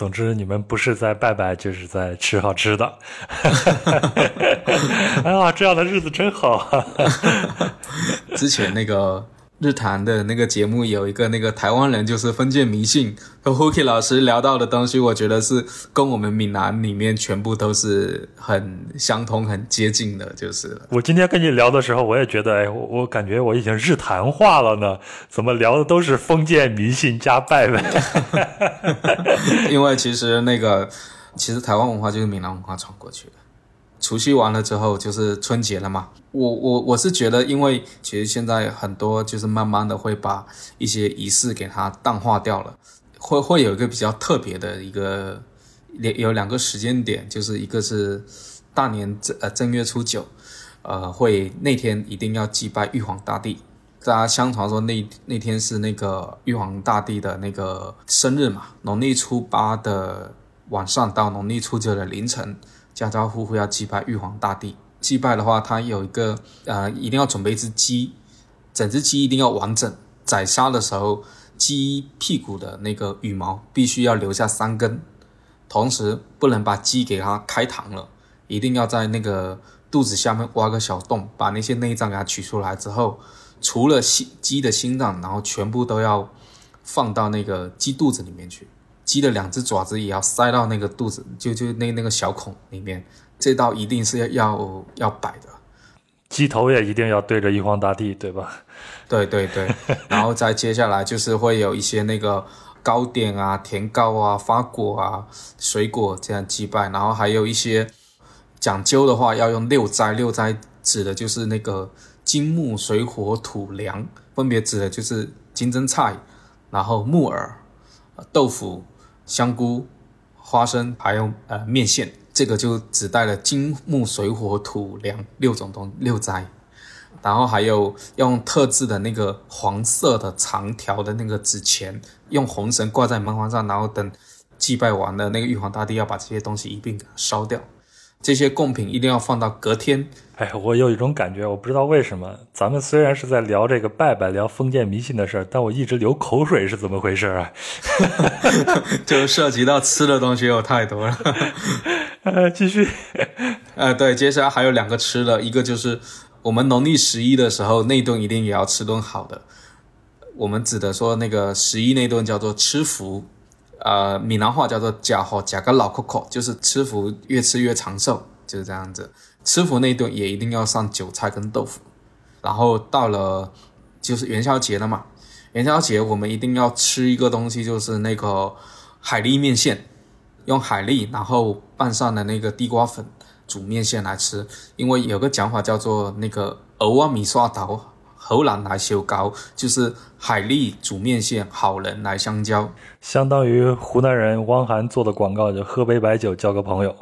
Speaker 1: 总之，你们不是在拜拜，就是在吃好吃的。哎呀，这样的日子真好啊！
Speaker 2: 之前那个日坛的那个节目有一个那个台湾人就是封建迷信，和 Hooky 老师聊到的东西，我觉得是跟我们闽南里面全部都是很相通、很接近的，就是了。
Speaker 1: 我今天跟你聊的时候，我也觉得，哎，我我感觉我已经日坛化了呢。怎么聊的都是封建迷信加拜拜？
Speaker 2: 因为其实那个其实台湾文化就是闽南文化传过去的。除夕完了之后就是春节了嘛。我我我是觉得，因为其实现在很多就是慢慢的会把一些仪式给它淡化掉了，会会有一个比较特别的一个有两个时间点，就是一个是大年正呃正月初九，呃会那天一定要祭拜玉皇大帝。大家相传说那那天是那个玉皇大帝的那个生日嘛，农历初八的晚上到农历初九的凌晨，家家户户要祭拜玉皇大帝。祭拜的话，它有一个呃，一定要准备一只鸡，整只鸡一定要完整。宰杀的时候，鸡屁股的那个羽毛必须要留下三根，同时不能把鸡给它开膛了，一定要在那个肚子下面挖个小洞，把那些内脏给它取出来之后，除了心鸡的心脏，然后全部都要放到那个鸡肚子里面去。鸡的两只爪子也要塞到那个肚子，就就那那个小孔里面。这道一定是要要要摆的。
Speaker 1: 鸡头也一定要对着玉皇大帝，对吧？
Speaker 2: 对对对，然后再接下来就是会有一些那个糕点啊、甜糕啊、发果啊、水果这样祭拜，然后还有一些讲究的话要用六斋，六斋指的就是那个金木水火土粮，分别指的就是金针菜，然后木耳、呃豆腐、香菇、花生，还有呃面线，这个就只带了金木水火土两六种东六斋。然后还有用特制的那个黄色的长条的那个纸钱，用红绳挂在门环上，然后等祭拜完了，那个玉皇大帝要把这些东西一并给烧掉。这些贡品一定要放到隔天。
Speaker 1: 哎，我有一种感觉，我不知道为什么，咱们虽然是在聊这个拜拜、聊封建迷信的事儿，但我一直流口水，是怎么回事啊？
Speaker 2: 就涉及到吃的东西有太多了。
Speaker 1: 呃，继续。
Speaker 2: 呃，对，接下来还有两个吃的，一个就是我们农历十一的时候那顿一定也要吃顿好的。我们指的说那个十一那顿叫做吃福，呃，闽南话叫做假好假个老口口，就是吃福越吃越长寿，就是这样子。吃福那一顿也一定要上韭菜跟豆腐，然后到了就是元宵节了嘛，元宵节我们一定要吃一个东西，就是那个海蛎面线，用海蛎然后拌上的那个地瓜粉煮面线来吃，因为有个讲法叫做那个鹅啊米刷头。猴兰来修高，就是海蛎煮面线，好人来相交，
Speaker 1: 相当于湖南人汪涵做的广告，就喝杯白酒交个朋友。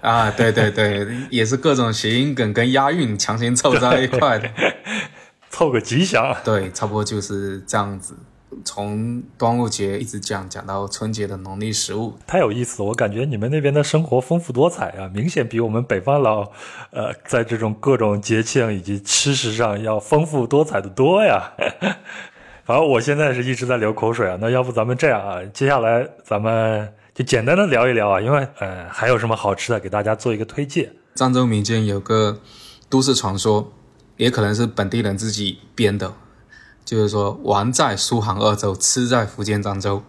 Speaker 2: 啊，对对对，也是各种谐音梗跟押韵强行凑在一块的，
Speaker 1: 凑个吉祥。
Speaker 2: 对，差不多就是这样子。从端午节一直讲讲到春节的农历食物，
Speaker 1: 太有意思了。我感觉你们那边的生活丰富多彩啊，明显比我们北方佬，呃，在这种各种节庆以及吃食上要丰富多彩的多呀。反正我现在是一直在流口水啊。那要不咱们这样啊，接下来咱们就简单的聊一聊啊，因为呃，还有什么好吃的给大家做一个推荐。
Speaker 2: 漳州民间有个都市传说，也可能是本地人自己编的。就是说，玩在苏杭二州，吃在福建漳州。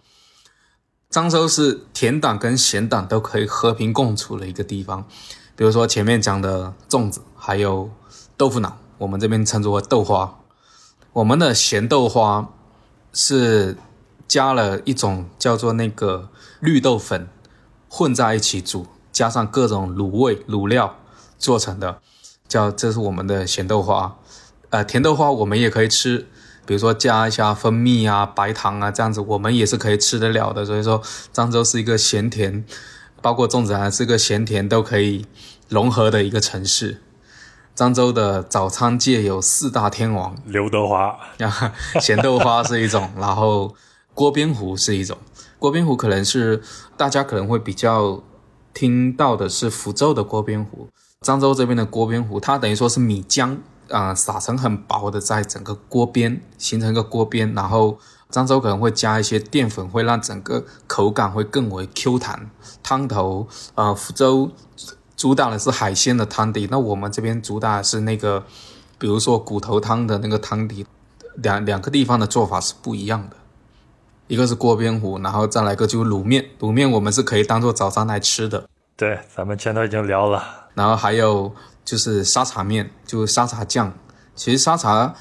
Speaker 2: 漳州是甜党跟咸党都可以和平共处的一个地方。比如说前面讲的粽子，还有豆腐脑，我们这边称之为豆花。我们的咸豆花是加了一种叫做那个绿豆粉混在一起煮，加上各种卤味卤料做成的，叫这是我们的咸豆花。呃，甜豆花我们也可以吃。比如说加一下蜂蜜啊、白糖啊，这样子我们也是可以吃得了的。所以说，漳州是一个咸甜，包括粽子还是个咸甜都可以融合的一个城市。漳州的早餐界有四大天王：
Speaker 1: 刘德华、
Speaker 2: 咸豆花是一种，然后锅边糊是一种。锅边糊可能是大家可能会比较听到的是福州的锅边糊，漳州这边的锅边糊，它等于说是米浆。啊，撒成很薄的，在整个锅边形成一个锅边，然后漳州可能会加一些淀粉，会让整个口感会更为 Q 弹。汤头，呃，福州主打的是海鲜的汤底，那我们这边主打的是那个，比如说骨头汤的那个汤底，两两个地方的做法是不一样的。一个是锅边糊，然后再来个就是卤面，卤面我们是可以当做早餐来吃的。
Speaker 1: 对，咱们前头已经聊了，
Speaker 2: 然后还有。就是沙茶面，就是沙茶酱。其实沙茶，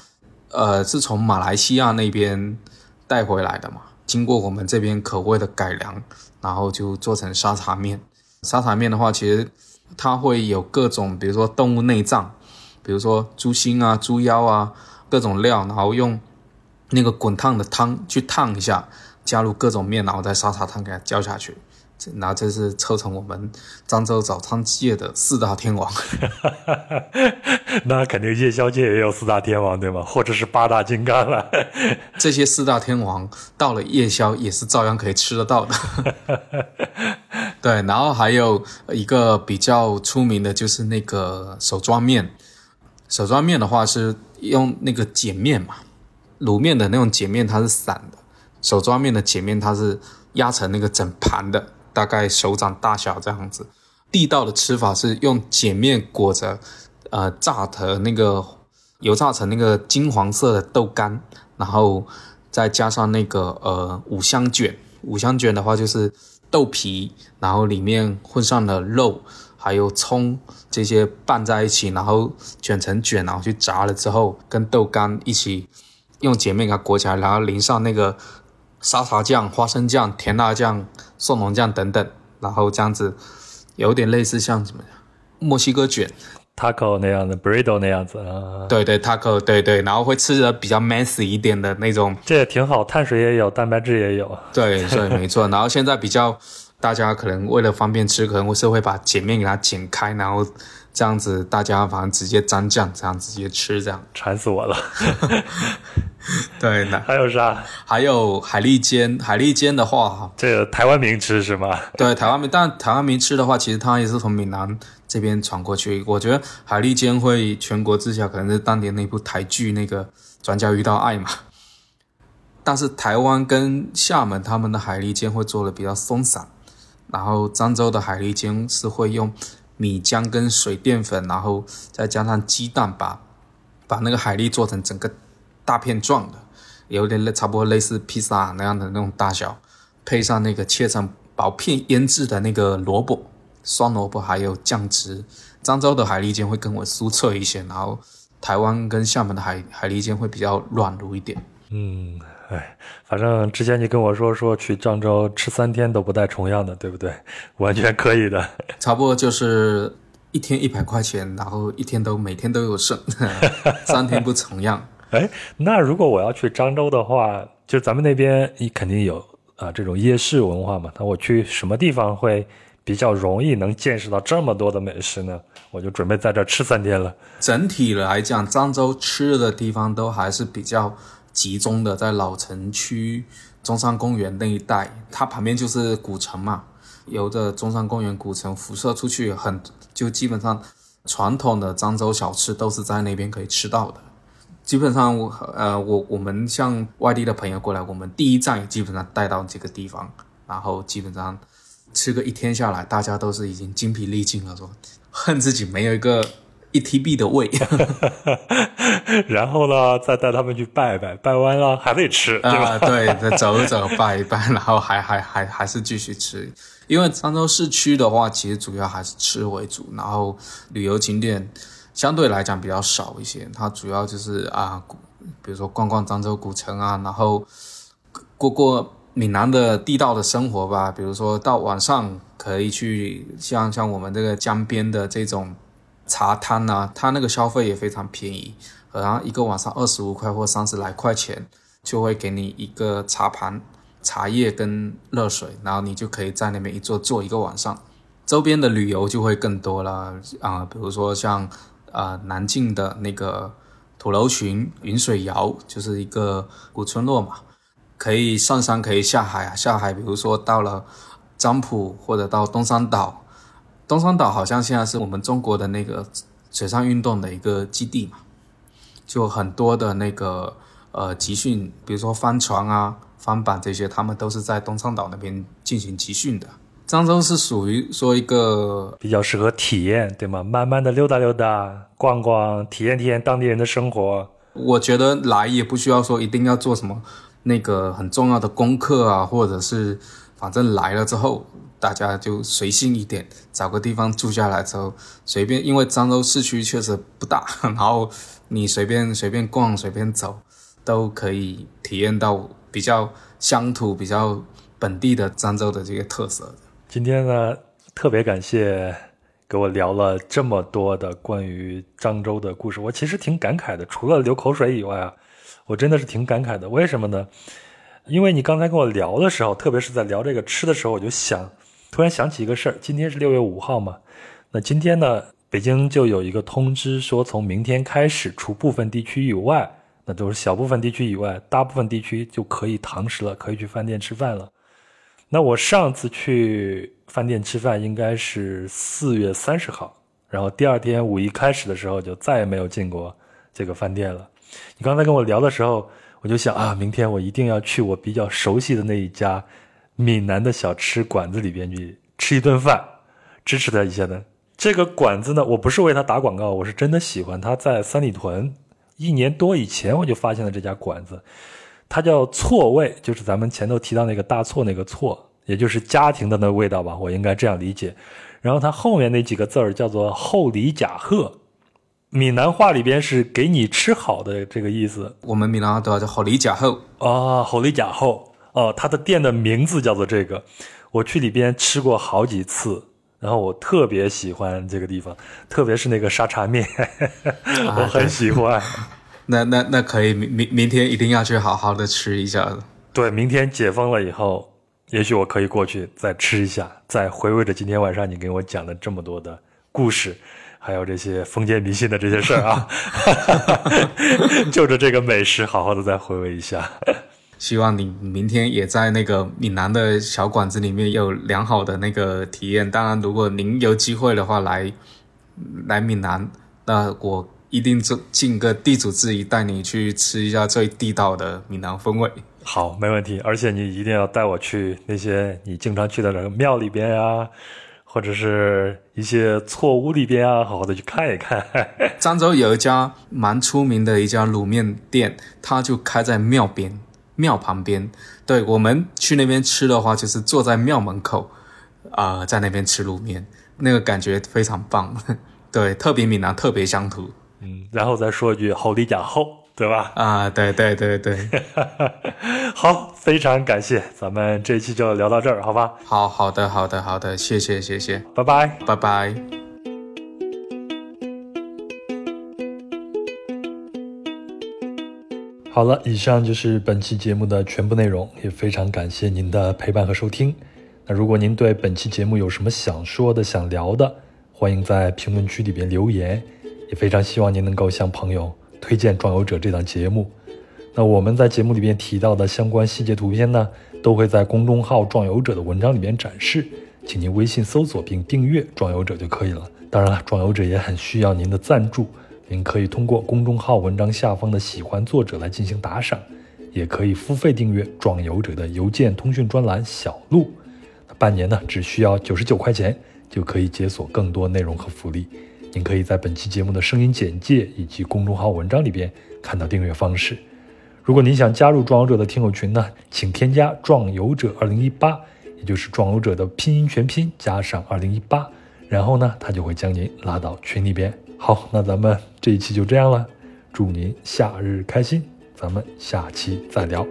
Speaker 2: 呃，是从马来西亚那边带回来的嘛，经过我们这边口味的改良，然后就做成沙茶面。沙茶面的话，其实它会有各种，比如说动物内脏，比如说猪心啊、猪腰啊，各种料，然后用那个滚烫的汤去烫一下，加入各种面，然后在沙茶汤给它浇下去。那这是凑成我们漳州早餐界的四大天王，
Speaker 1: 那肯定夜宵界也有四大天王对吗？或者是八大金刚了？
Speaker 2: 这些四大天王到了夜宵也是照样可以吃得到的。对，然后还有一个比较出名的就是那个手抓面。手抓面的话是用那个碱面嘛，卤面的那种碱面它是散的，手抓面的碱面它是压成那个整盘的。大概手掌大小这样子，地道的吃法是用碱面裹着，呃，炸的那个油炸成那个金黄色的豆干，然后再加上那个呃五香卷。五香卷的话就是豆皮，然后里面混上了肉，还有葱这些拌在一起，然后卷成卷，然后去炸了之后，跟豆干一起用碱面给它裹起来，然后淋上那个。沙茶酱、花生酱、甜辣酱、蒜蓉酱等等，然后这样子，有点类似像什么墨西哥卷
Speaker 1: ，taco 那样的，burrito 那样子啊。
Speaker 2: 对对，taco，对对，然后会吃的比较 messy 一点的那种。
Speaker 1: 这也挺好，碳水也有，蛋白质也有。
Speaker 2: 对对，没错。然后现在比较，大家可能为了方便吃，可能会是会把碱面给它剪开，然后。这样子，大家反正直接沾酱，这样直接吃，这样
Speaker 1: 馋死我了。
Speaker 2: 对，那
Speaker 1: 还有啥？
Speaker 2: 还有海蛎煎。海蛎煎的话，
Speaker 1: 这个台湾名吃是吗？
Speaker 2: 对，台湾名。但台湾名吃的话，其实它也是从闽南这边传过去。我觉得海蛎煎会全国知晓，可能是当年那部台剧那个《转角遇到爱》嘛。但是台湾跟厦门他们的海蛎煎会做的比较松散，然后漳州的海蛎煎是会用。米浆跟水淀粉，然后再加上鸡蛋，把把那个海蛎做成整个大片状的，有点类差不多类似披萨那样的那种大小，配上那个切成薄片腌制的那个萝卜、酸萝卜还有酱汁。漳州的海蛎煎会更为酥脆一些，然后台湾跟厦门的海海蛎煎会比较软糯一点。
Speaker 1: 嗯，哎，反正之前你跟我说说去漳州吃三天都不带重样的，对不对？完全可以的。
Speaker 2: 差不多就是一天一百块钱，然后一天都每天都有剩，三天不重样。
Speaker 1: 哎，那如果我要去漳州的话，就咱们那边你肯定有啊这种夜市文化嘛？那我去什么地方会比较容易能见识到这么多的美食呢？我就准备在这吃三天了。
Speaker 2: 整体来讲，漳州吃的地方都还是比较集中的，在老城区、中山公园那一带，它旁边就是古城嘛。由着中山公园古城辐射出去，很就基本上传统的漳州小吃都是在那边可以吃到的。基本上我呃我我们像外地的朋友过来，我们第一站也基本上带到这个地方，然后基本上吃个一天下来，大家都是已经精疲力尽了，说恨自己没有一个一 TB 的胃。
Speaker 1: 然后呢，再带他们去拜拜，拜完了还得吃，对吧？
Speaker 2: 啊，对，再走一走，拜一拜，然后还还还还是继续吃。因为漳州市区的话，其实主要还是吃为主，然后旅游景点相对来讲比较少一些。它主要就是啊，比如说逛逛漳州古城啊，然后过过闽南的地道的生活吧。比如说到晚上可以去像像我们这个江边的这种茶摊啊，它那个消费也非常便宜，然后一个晚上二十五块或三十来块钱，就会给你一个茶盘。茶叶跟热水，然后你就可以在那边一坐坐一个晚上。周边的旅游就会更多了啊，比如说像呃南靖的那个土楼群云水谣，就是一个古村落嘛，可以上山可以下海啊，下海比如说到了漳浦或者到东山岛，东山岛好像现在是我们中国的那个水上运动的一个基地嘛，就很多的那个呃集训，比如说帆船啊。帆板这些，他们都是在东昌岛那边进行集训的。漳州是属于说一个
Speaker 1: 比较适合体验，对吗？慢慢的溜达溜达，逛逛，体验体验当地人的生活。
Speaker 2: 我觉得来也不需要说一定要做什么那个很重要的功课啊，或者是反正来了之后，大家就随性一点，找个地方住下来之后，随便，因为漳州市区确实不大，然后你随便随便逛，随便走，都可以体验到。比较乡土、比较本地的漳州的这个特色。
Speaker 1: 今天呢，特别感谢给我聊了这么多的关于漳州的故事。我其实挺感慨的，除了流口水以外啊，我真的是挺感慨的。为什么呢？因为你刚才跟我聊的时候，特别是在聊这个吃的时候，我就想，突然想起一个事儿。今天是六月五号嘛，那今天呢，北京就有一个通知说，从明天开始，除部分地区以外。那都是小部分地区以外，大部分地区就可以堂食了，可以去饭店吃饭了。那我上次去饭店吃饭应该是四月三十号，然后第二天五一开始的时候就再也没有进过这个饭店了。你刚才跟我聊的时候，我就想啊，明天我一定要去我比较熟悉的那一家闽南的小吃馆子里边去吃一顿饭，支持他一下的。这个馆子呢，我不是为他打广告，我是真的喜欢他在三里屯。一年多以前我就发现了这家馆子，它叫错味，就是咱们前头提到那个大错那个错，也就是家庭的那味道吧，我应该这样理解。然后它后面那几个字儿叫做厚礼甲贺，闽南话里边是给你吃好的这个意思。
Speaker 2: 我们闽南话都要叫厚礼甲贺
Speaker 1: 啊，厚礼甲贺哦，他的店的名字叫做这个，我去里边吃过好几次。然后我特别喜欢这个地方，特别是那个沙茶面，我很喜欢。
Speaker 2: 那那那可以，明明明天一定要去好好的吃一下。
Speaker 1: 对，明天解封了以后，也许我可以过去再吃一下，再回味着今天晚上你给我讲的这么多的故事，还有这些封建迷信的这些事儿啊，就着这个美食好好的再回味一下。
Speaker 2: 希望你明天也在那个闽南的小馆子里面有良好的那个体验。当然，如果您有机会的话来来闽南，那我一定尽尽个地主之谊，带你去吃一下最地道的闽南风味。
Speaker 1: 好，没问题。而且你一定要带我去那些你经常去的那个庙里边啊，或者是一些错屋里边啊，好好的去看一看。
Speaker 2: 漳州有一家蛮出名的一家卤面店，它就开在庙边，庙旁边。对我们去那边吃的话，就是坐在庙门口，啊、在那边吃卤面，那个感觉非常棒。对，特别闽南，特别乡土
Speaker 1: 嗯，然后再说一句好里假后，对吧？
Speaker 2: 啊！对对对对，
Speaker 1: 好，非常感谢，咱们这一期就聊到这儿，好吧？
Speaker 2: 好好的好的好的，谢谢谢谢，
Speaker 1: 拜拜。
Speaker 2: 拜拜。
Speaker 1: 好了，以上就是本期节目的全部内容，也非常感谢您的陪伴和收听。那如果您对本期节目有什么想说的、想聊的，欢迎在评论区里边留言，也非常希望您能够向朋友推荐《壮游者》这档节目。那我们在节目里边提到的相关细节图片呢，都会在公众号“壮游者”的文章里边展示，请您微信搜索并订阅“壮游者”就可以了。当然了，壮游者也很需要您的赞助，您可以通过公众号文章下方的“喜欢作者”来进行打赏，也可以付费订阅“壮游者”的邮件通讯专栏“小路”，那半年呢只需要九十九块钱就可以解锁更多内容和福利。您可以在本期节目的声音简介以及公众号文章里边看到订阅方式。如果您想加入壮游者的听友群呢，请添加“壮游者二零一八”，也就是壮游者的拼音全拼加上二零一八，然后呢，他就会将您拉到群里边。好，那咱们这一期就这样了，祝您夏日开心，咱们下期再聊。